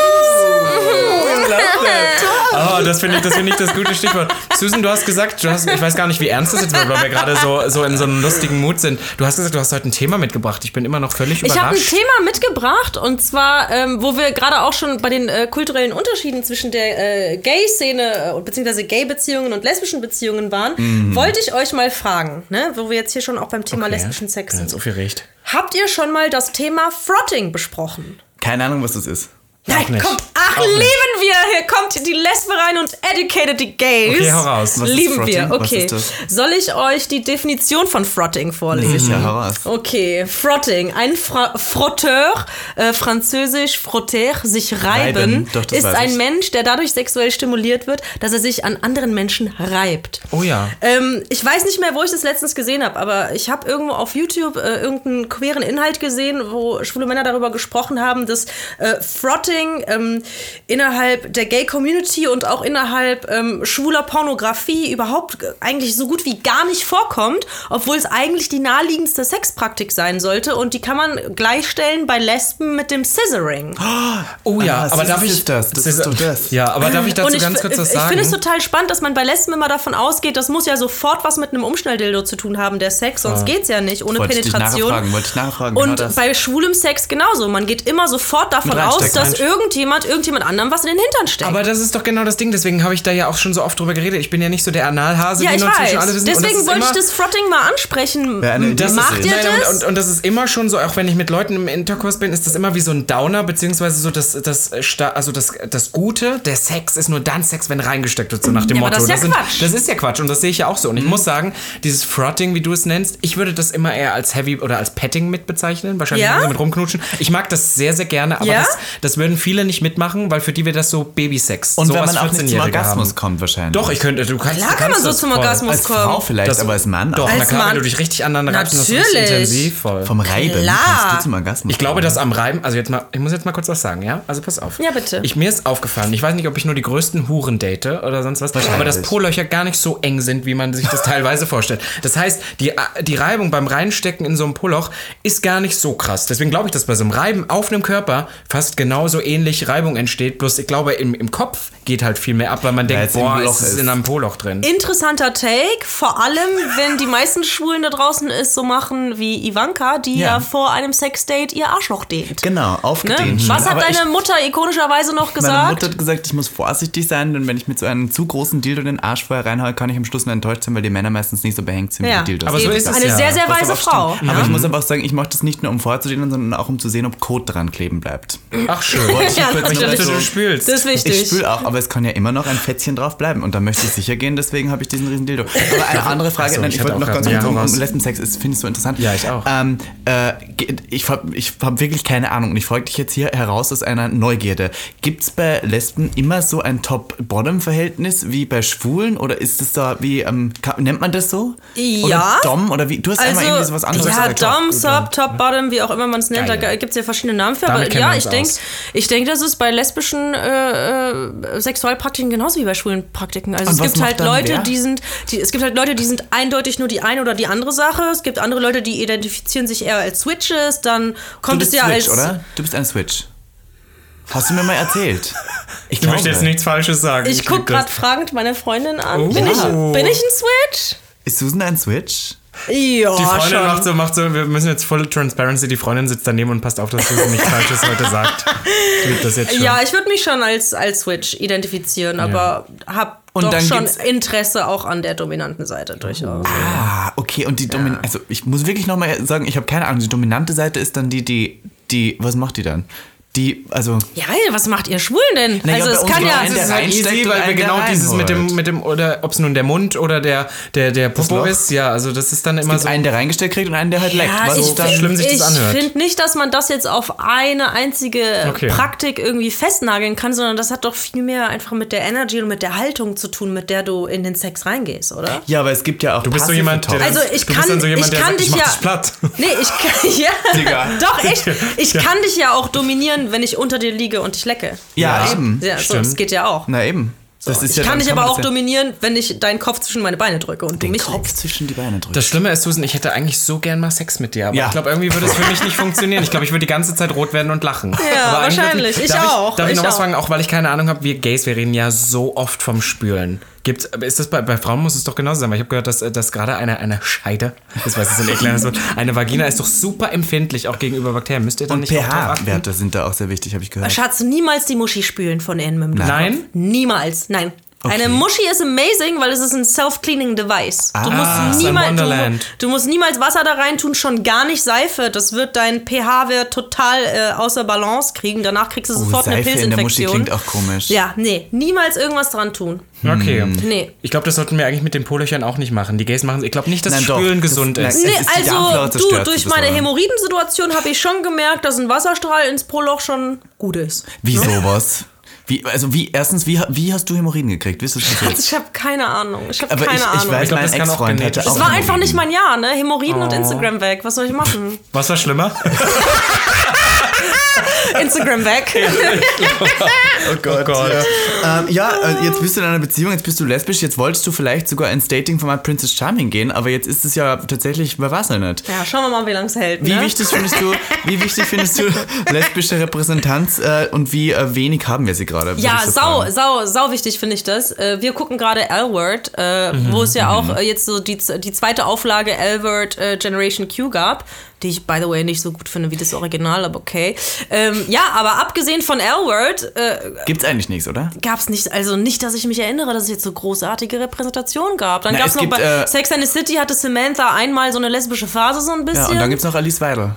Oh, das finde ich, das finde ich das gute Stichwort. Susan, du hast gesagt, du hast, ich weiß gar nicht, wie ernst das jetzt war, weil wir gerade so, so in so einem lustigen Mut sind. Du hast gesagt, du hast heute ein Thema mitgebracht. Ich bin immer noch völlig Ich habe ein überrascht. Thema mitgebracht und zwar, ähm, wo wir gerade auch schon bei den äh, kulturellen Unterschieden zwischen der äh, Gay-Szene äh, beziehungsweise Gay-Beziehungen und lesbischen Beziehungen waren, wollte ich euch mal fragen, ne, wo wir jetzt hier schon auch beim Thema lesbischen Sex sind. jetzt aufgeregt. Habt ihr schon mal das Thema Frotting besprochen? Keine Ahnung, was das ist. Nein, kommt, ach, lieben wir! Hier kommt die Lesbe rein und educated die Gays. Okay, hau raus. Was lieben wir, okay. Soll ich euch die Definition von Frotting vorlesen? Sicher, heraus. Okay, Frotting. Ein Fra Frotteur, äh, französisch frotter, sich reiben, Reiben, doch, ist ein. Mensch, der dadurch sexuell stimuliert wird, dass er sich an anderen Menschen reibt. Oh ja. Ähm, ich weiß nicht mehr, wo ich das letztens gesehen habe, aber ich habe irgendwo auf YouTube äh, irgendeinen queeren Inhalt gesehen, wo schwule Männer darüber gesprochen haben, dass äh, Frotting ähm, innerhalb der Gay-Community und auch innerhalb ähm, schwuler Pornografie überhaupt eigentlich so gut wie gar nicht vorkommt, obwohl es eigentlich die naheliegendste Sexpraktik sein sollte und die kann man gleichstellen bei Lesben mit dem Scissoring. Oh ja, Ah, aber darf ich. ist das, das ist doch das. Ja, aber darf ich dazu ich, ganz kurz was ich sagen? finde es total spannend, dass man bei Lesben immer davon ausgeht, das muss ja sofort was mit einem Umschnelldildo zu tun haben, der Sex, sonst geht's ja nicht, ohne Wollte ich Penetration. nachfragen, wollte ich nachfragen, Und genau das. bei schwulem Sex genauso. Man geht immer sofort davon aus, dass irgendjemand irgendjemand anderem was in den Hintern steckt. aber das ist doch genau das Ding, deswegen habe ich da ja auch schon so oft drüber geredet. Ich bin ja nicht so der Analhase, ja, wie ich nur alle weiß. wissen. Das Deswegen wollte ich das Frotting mal ansprechen. Idee. Macht ihr Nein, das? Und, und, und das ist immer schon so, auch wenn ich mit Leuten im Interkurs bin, ist das immer wie so ein Downer, beziehungsweise so das, das, äh, also das, das Gute, der Sex ist nur dann Sex, wenn reingesteckt wird, so nach dem Ja, aber Motto. das ist ja sind, Quatsch. das ist ja Quatsch und das sehe ich ja auch so. Und ich muss sagen, dieses Frotting, wie du es nennst, ich würde das immer eher als Heavy oder als Petting mit bezeichnen, wahrscheinlich Ja? nur so mit rumknutschen. Ich mag das sehr, sehr gerne, aber Ja? das, das würden viele nicht mitmachen, weil für die wäre das so Babysex. Und so wenn man auch nicht zum 14-Jährige Orgasmus haben. kommt wahrscheinlich. Doch, ich könnte, du kannst Klar du kann man kannst so zum voll. Orgasmus Als kommen. Frau vielleicht, Das- aber als Mann Doch, auch. na Als klar, wenn Mann. du dich richtig aneinander reibst, dann ist das intensiv voll. Vom Reiben Klar. kannst du zum Orgasmus Ich glaube, dass am Reiben, also jetzt mal, ich muss jetzt mal kurz was sagen, ja? Also pass auf. Ja, bitte. Ich, mir ist aufgefallen, ich weiß nicht, ob ich nur die größten Huren date oder sonst was, aber dass Po-Löcher gar nicht so eng sind, wie man sich das [LAUGHS] teilweise vorstellt. Das heißt, die, die Reibung beim Reinstecken in so ein Po-Loch ist gar nicht so krass. Deswegen glaube ich, dass bei so einem Reiben auf einem Körper fast genauso ähnlich Reibung entsteht. Bloß ich glaube, im, im Kopf geht halt viel mehr ab, weil man denkt, boah, Loch es ist ist. in einem Po-Loch drin. Interessanter Take, vor allem wenn die meisten Schwulen da draußen es so machen wie Ivanka, die ja, Ja. vor einem Sexdate ihr Arschloch dehnt. Genau, Ne? aufgedehnt. schon. Was hat Aber deine ich, Mutter ikonischerweise noch Meine gesagt? Mutter hat gesagt, ich muss vorsichtig sein, denn wenn ich mit so einem zu großen Dildo in den Arsch vorher reinhaue, kann ich am Schluss nur enttäuscht sein, weil die Männer meistens nicht so behängt sind Ja. wie Dildos. Aber so ist es Eine ja. sehr, sehr weise aber Frau. stimmt. Aber ich muss aber auch sagen, ich mache das nicht nur, um vorzudehnen, sondern auch um zu sehen, ob Kot dran kleben bleibt. Ach schön. [LAUGHS] Ja, kurz Ich noch so- du spülst. Das ist wichtig. Ich spüle auch, aber es kann ja immer noch ein Fettchen drauf bleiben. Und da möchte ich sicher gehen, deswegen habe ich diesen riesen Dildo. Aber eine andere Frage, so, nein, ich ich wollte noch ganz kurz um, um Lesbensex, das finde ich so interessant. Ja, ich auch. Ähm, äh, ich habe ich hab wirklich keine Ahnung und ich frage dich jetzt hier heraus aus einer Neugierde. Gibt es bei Lesben immer so ein Top-Bottom-Verhältnis wie bei Schwulen oder ist es da wie, ähm, nennt man das so? Ja. Oder Dom oder wie? Du hast einmal irgendwie Also, sowas anderes ja. Dom, Sub, Top, Bottom, wie auch immer man es nennt, Geil. da gibt es ja verschiedene Namen für. Damit Aber ja, ich denke, ich denk, das ist bei lesbischen äh, äh, Sexualpraktiken genauso wie bei schwulen Praktiken. Also Und es gibt halt Leute, wer? die sind, die, es gibt halt Leute, die sind eindeutig nur die eine oder die andere Sache. Es gibt andere Leute, die identifizieren sich eher als Switches. Dann Du kommt bist es ja Switch, als oder? Du bist ein Switch. Hast du mir mal erzählt? [LAUGHS] Ich Ich möchte jetzt nichts Falsches sagen. Ich gucke lieb gerade fragend meine Freundin an. Oh. Bin, ich, bin ich ein Switch? Ist Susan ein Switch? Ja, Die Freundin schon. macht so, macht so, wir müssen jetzt voll Transparency, die Freundin sitzt daneben und passt auf, dass du nichts Falsches heute sagt. Ich das jetzt schon. Ja, ich würde mich schon als, als Switch identifizieren, aber habe Und doch schon Interesse auch an der dominanten Seite durchaus. Ah, okay. Und die Domin also ich muss wirklich nochmal sagen, ich habe keine Ahnung. Die dominante Seite ist dann die, die, die, was macht die dann? Die, also, Ja, was macht ihr Schwulen denn? Naja, also es kann ja. ein, Es der ist halt easy, weil wir der genau dieses mit dem, mit dem, oder ob es nun der Mund oder der, der, der Popo ist, ja, also das ist dann immer gibt so. einen, der reingesteckt kriegt und einen, der halt leckt. Ja, Was ich ist dann schlimm sich das anhört. Ich finde nicht, dass man das jetzt auf eine einzige Okay. Praktik irgendwie festnageln kann, sondern das hat doch viel mehr einfach mit der Energy und mit der Haltung zu tun, mit der du in den Sex reingehst, oder? Ja, aber es gibt ja auch Du bist so jemand, der Also ich du kann, so jemand, ich der kann sagt, dich ja, dich platt. nee, ich kann, [LAUGHS] ja, doch echt, [LAUGHS] ich kann dich ja auch dominieren, wenn ich unter dir liege und dich lecke. Ja, Ja. eben. Ja, so, Stimmt. das geht ja auch. Na eben. Das ist ich ja, kann dann dich aber auch dominieren, wenn ich deinen Kopf zwischen meine Beine drücke und du den mich Kopf leckst. zwischen die Beine drücken. Das Schlimme ist, Susan, ich hätte eigentlich so gern mal Sex mit dir, aber Ja. ich glaube, irgendwie würde es für mich nicht funktionieren. Ich glaube, ich würde die ganze Zeit rot werden und lachen. Ja, aber wahrscheinlich. wirklich- Ich darf auch. Ich, darf ich, Ich noch was auch. fragen, auch weil ich keine Ahnung habe, wir Gays, wir reden ja so oft vom Spülen. Gibt's, ist das bei, bei Frauen muss es doch genauso sein, weil ich habe gehört, dass, dass gerade eine, eine Scheide, das weiß ich so ein ekelhaftes Wort, eine Vagina ist doch super empfindlich auch gegenüber Bakterien. Müsst ihr dann Und nicht pH-Werte sind da auch sehr wichtig, habe ich gehört. Schatz, niemals die Muschi spülen von innen mit dem Nein? Duschkopf. Niemals, nein. Okay. Eine Muschi ist amazing, weil es ist ein self-cleaning Device. du, Ah, musst ist ein niemals, du, du musst niemals Wasser da rein tun, schon gar nicht Seife. Das wird dein pH-Wert total äh, außer Balance kriegen. Danach kriegst du Oh, sofort eine Seife in der Muschi Pilzinfektion. klingt auch komisch. Ja, nee, niemals irgendwas dran tun. Okay. Nee. Ich glaube, das sollten wir eigentlich mit den Polöchern auch nicht machen. Die Gays machen Ich glaube nicht, dass Nein. Spülen Das- gesund nein, ist. Nee, ist also du, durch meine. Hämorrhoidensituation habe ich schon gemerkt, dass ein Wasserstrahl ins Proloch schon gut ist. Wie sowas? Wie, also wie, erstens, wie, wie hast du Hämorrhoiden gekriegt? Willst du das erzählen? Ich habe keine Ahnung. Ich habe keine ich, ich Ahnung. weiß, Ich glaub, mein Ex-Freund hatte auch Es war einfach nicht mein Jahr, ne? Hämorrhoiden und Instagram weg. Was soll ich machen? Was war schlimmer? [LAUGHS] [LAUGHS] Instagram weg. Oh Gott. Oh Gott. Ja, ähm, ja äh, jetzt bist du in einer Beziehung, jetzt bist du lesbisch, jetzt wolltest du vielleicht sogar ins Dating-Format Princess Charming gehen, aber jetzt ist es ja tatsächlich, wer weiß nicht. Ja, schauen wir mal, wie lange es hält. Wie ne? wichtig findest du, wie wichtig findest du [LAUGHS] lesbische Repräsentanz äh, und wie äh, wenig haben wir sie gerade? Ja, so sau, fragen. sau, sau wichtig finde ich das. Äh, Wir gucken gerade L-Word, äh, Mhm, wo es ja auch äh, jetzt so die, die zweite Auflage L-Word äh, Generation Q gab, die ich, by the way, nicht so gut finde wie das Original, aber okay. Ähm, ja, aber abgesehen von L-Word äh, Gibt's eigentlich nichts, oder? gab es nicht, also nicht, dass ich mich erinnere, dass es jetzt so großartige Repräsentation gab. Dann Na, gab es es noch gibt, bei äh, Sex and the City hatte Samantha einmal so eine lesbische Phase so ein bisschen. Ja, und dann gibt's noch Alice Weidel.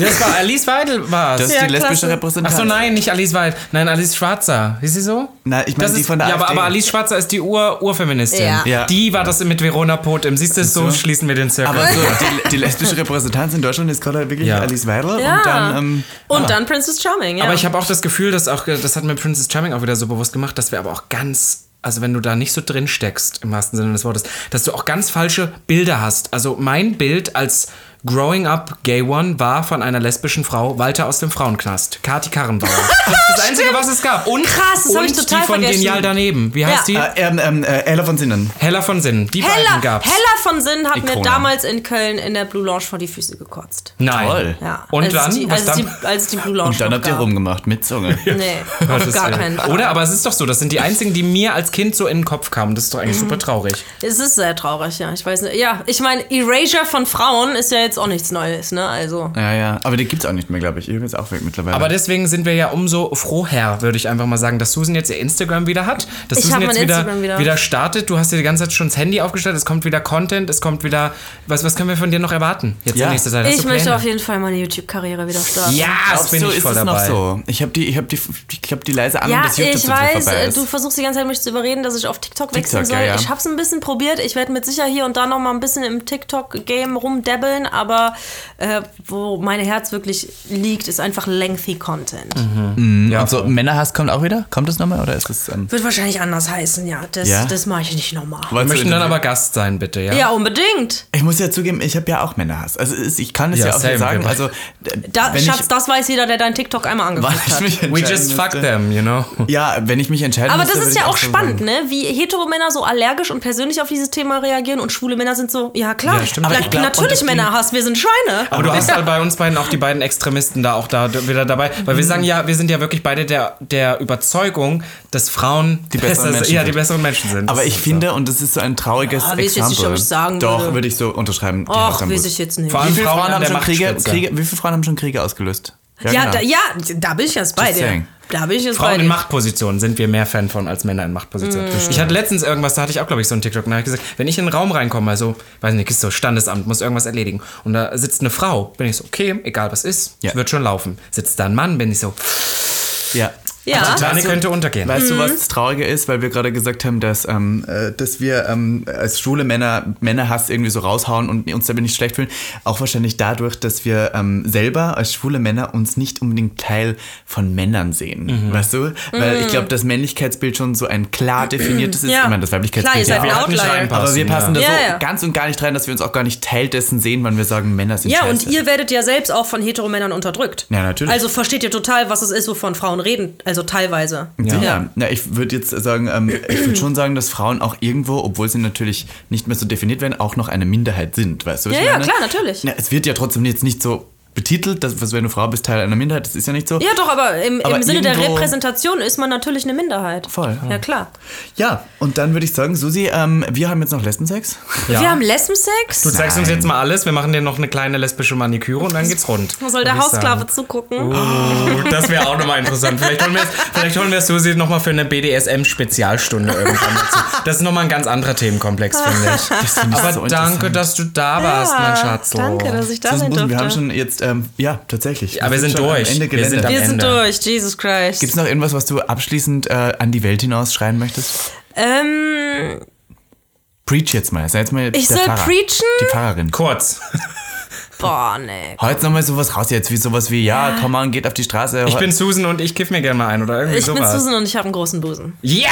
Das war Alice Weidel war Das ist Ja, die lesbische klasse. Repräsentantin. Achso, nein, nicht Alice Weidel. Nein, Alice Schwarzer. Ist sie so? Na, ich meine Das die ist- von der ja, aber, AfD. aber Alice Schwarzer ist die Ur Urfeministin. Ja. Ja. Die war das mit Verona Potem. Siehst du, so so? schließen wir den Zirkel. aber so, [LAUGHS] die, die lesbische Repräsentantin in Deutschland ist gerade wirklich Ja. Alice Weidel Ja. und dann ähm, Und dann Princess Charming, ja. Aber ich habe auch das Gefühl, dass auch, das hat mir Princess Charming auch wieder so bewusst gemacht, dass wir aber auch ganz, also wenn du da nicht so drin steckst, im wahrsten Sinne des Wortes, dass du auch ganz falsche Bilder hast. Also mein Bild als Growing Up Gay One war von einer lesbischen Frau, Walter aus dem Frauenknast, Kati Karrenbauer. Das ist das Einzige, was es gab. Und, Krass, das hab und ich total die von vergessen. Genial daneben. Wie heißt Ja. die? äh, ähm, ähm, äh, Ella von Sinnen. Heller von Sinn. Die Hella, beiden gab's. Hella von Sinn hat mir Ikone. damals in Köln in der Blue Lounge vor die Füße gekotzt. Nein. Toll. Ja. Und als dann? Die, Was als, dann? Die, als die Blue Lounge Und dann noch habt ihr gab. rumgemacht mit Zunge. [LAUGHS] Nee, [LAUGHS] auf Gottes gar Willen. keinen Fall. Oder? Aber es ist doch so, das sind die einzigen, die mir als Kind so in den Kopf kamen. Das ist doch eigentlich Mhm. super traurig. Es ist sehr traurig, ja. Ich weiß nicht. Ja, ich meine, Erasure von Frauen ist ja jetzt auch nichts Neues, ne? Also. Ja, ja. Aber die gibt's auch nicht mehr, glaube ich. Irgendwie ist auch weg mittlerweile. Aber deswegen sind wir ja umso froher, würde ich einfach mal sagen, dass Susan jetzt ihr Instagram wieder hat. Dass Ich Susan hab jetzt mein wieder, Instagram wieder. wieder startet. Du hast dir die ganze Zeit schon das Handy aufgestellt, es kommt wieder Content, es kommt wieder. Was, was können wir von dir noch erwarten? Jetzt Ja. in nächster Zeit. Hast Ich möchte auf jeden Fall meine YouTube-Karriere wieder starten. Ja, das bin ich ist voll es dabei. noch so? Ich habe die, ich habe die, ich habe die leise Ahnung, Ja, dass YouTube ich so vorbei weiß, äh, ist. du versuchst die ganze Zeit mich zu überreden, dass ich auf TikTok wechseln TikTok, soll. ja, ja. Ich habe es ein bisschen probiert. Ich werde mit sicher hier und da noch mal ein bisschen im TikTok-Game rumdabbeln, aber äh, wo mein Herz wirklich liegt, ist einfach lengthy Content. Ja, Und so Männerhass kommt auch wieder? Kommt das nochmal oder ist das? Ähm, Wird wahrscheinlich anders heißen, ja. Das, Ja? das mache ich nicht nochmal. Wir möchten dann aber Gast sein, bitte, ja? Ja, unbedingt. ich muss ja zugeben, ich habe ja auch Männerhass. Also es- ich kann es Ja, ja, auch same, sagen. wir- Also Da, Schatz, ich, das weiß jeder, der dein TikTok einmal angeguckt ich hat. We just fuck them, you know? Ja, wenn ich mich entscheiden Aber müsste, das ist ja auch spannend, sagen. ne? Wie hetero Männer so allergisch und persönlich auf dieses Thema reagieren und schwule Männer sind so, ja klar, Ja, stimmt. aber ich glaub, natürlich das Männerhass, wir sind Schweine. Aber du hast halt bei uns beiden auch die beiden Extremisten da auch da wieder dabei. Weil wir sagen ja, wir sind ja wirklich beide der, der Überzeugung, dass Frauen Die besseren besser, Menschen ja, sind. die besseren Menschen sind. Aber ich finde, und das ist so ein trauriges Ja, jetzt nicht, Exempel. ob ich sagen Doch, würde. würde ich so unterschreiben. Och, weiß ich jetzt nicht. Vor Wie viele Frauen haben der schon Kriege. Kriege, wie viele Frauen haben schon Kriege ausgelöst? Ja, genau. da, ja, da bin ich jetzt bei Just dir. saying. Da bin ich jetzt bei Frauen in. Machtpositionen sind wir mehr Fan von als Männer in Machtpositionen. Mm. Ich hatte letztens irgendwas, da hatte ich auch, glaube ich, so einen TikTok, da habe ich gesagt, wenn ich in einen Raum reinkomme, also, weiß nicht, ist so Standesamt, muss irgendwas erledigen und da sitzt eine Frau, bin ich so, okay, egal was ist, Ja. wird schon laufen. Sitzt da ein Mann, bin ich so, Ja. Ja. die Titanic Weißt du- könnte untergehen. Weißt du, was das Traurige ist? Weil wir gerade gesagt haben, dass, ähm, äh, dass wir ähm, als schwule Männer Männerhass irgendwie so raushauen und uns damit nicht schlecht fühlen. Auch wahrscheinlich dadurch, dass wir ähm, selber als schwule Männer uns nicht unbedingt Teil von Männern sehen. Mhm. Weißt du? Weil ich glaube, das Männlichkeitsbild schon so ein klar definiertes ist. Ja. Ich meine, das Weiblichkeitsbild seid ja ein auch. halt nicht Aber wir passen ja. da so Ja, ja. ganz und gar nicht rein, dass wir uns auch gar nicht Teil dessen sehen, wenn wir sagen, Männer sind Ja, und scheiße. ihr werdet ja selbst auch von Heteromännern unterdrückt. Ja, natürlich. Also versteht ihr total, was es ist, wovon Frauen reden. Also teilweise. Ja, ja. ich würde jetzt sagen, ähm, ich würde schon sagen, dass Frauen auch irgendwo, obwohl sie natürlich nicht mehr so definiert werden, auch noch eine Minderheit sind, weißt du? Ja, ja, klar, natürlich. Ja, es wird ja trotzdem jetzt nicht so betitelt, dass was, wenn du Frau bist, Teil einer Minderheit, das ist ja nicht so. Ja, doch, aber im, Aber im Sinne der Repräsentation ist man natürlich eine Minderheit. Voll. Ja, klar. Ja, und dann würde ich sagen, Susi, ähm, wir haben jetzt noch Lesbensex. Ja. Wir haben Lesbensex. Du zeigst uns jetzt mal alles, wir machen dir noch eine kleine lesbische Maniküre und dann geht's rund. Soll der Hausklave zugucken? Oh, das wäre auch nochmal interessant. Vielleicht holen wir, vielleicht holen wir Susi nochmal für eine BDSM-Spezialstunde irgendwann dazu. Das ist nochmal ein ganz anderer Themenkomplex, finde ich. ich Aber so danke, dass du da warst, mein Schatz. Danke, dass ich da sein Busen, wir haben durfte. schon jetzt, ähm, ja, tatsächlich. Ja, wir sind schon am durch. Ende Wir sind Gelände. am Wir sind Ende. durch, Jesus Christ. Gibt es noch irgendwas, was du abschließend äh, an die Welt hinaus schreien möchtest? ähm, Preach jetzt mal. Sei jetzt mal Ich der soll Pfarrer. preachen? Die Pfarrerin. Kurz. Boah, nee. Heute nochmal sowas raus jetzt, wie sowas wie, ja, komm mal, geht auf die Straße. Ich bin Susan und ich kiff mir gerne mal ein oder irgendwie Ich bin sowas. Susan und ich habe einen großen Busen. Ja!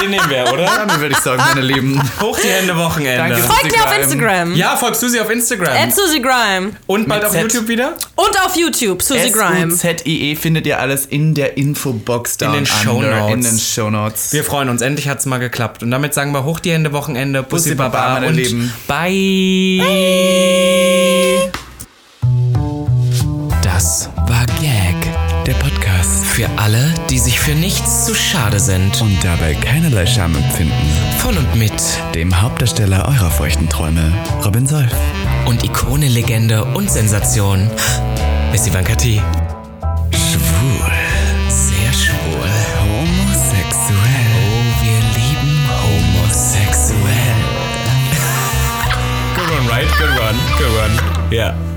Den nehmen wir, oder? Dann würde ich sagen, meine Lieben. Hoch die Hände Wochenende. Danke. Folgt mir auf. Instagram. Ja, folgst Susi auf Instagram. At Susie Grime. und bald Mit auf Z. YouTube wieder? Und auf YouTube, Susie Grime. S-U-Z-I-E findet ihr alles in der Infobox down den under, Shownotes. In den Shownotes. Wir freuen uns. Endlich hat's mal geklappt. Und damit sagen wir hoch die Hände Wochenende. Bussi, Bussi, Baba, meine und Lieben. bye. Das war Gag, der Podcast für alle, die sich für nichts zu schade sind. Und dabei keinerlei Scham empfinden. Von und mit Dem Hauptdarsteller eurer feuchten Träume, Robin Solf. und Ikone, Legende und Sensation. Miss Ivanka T. Schwul. Good one, right?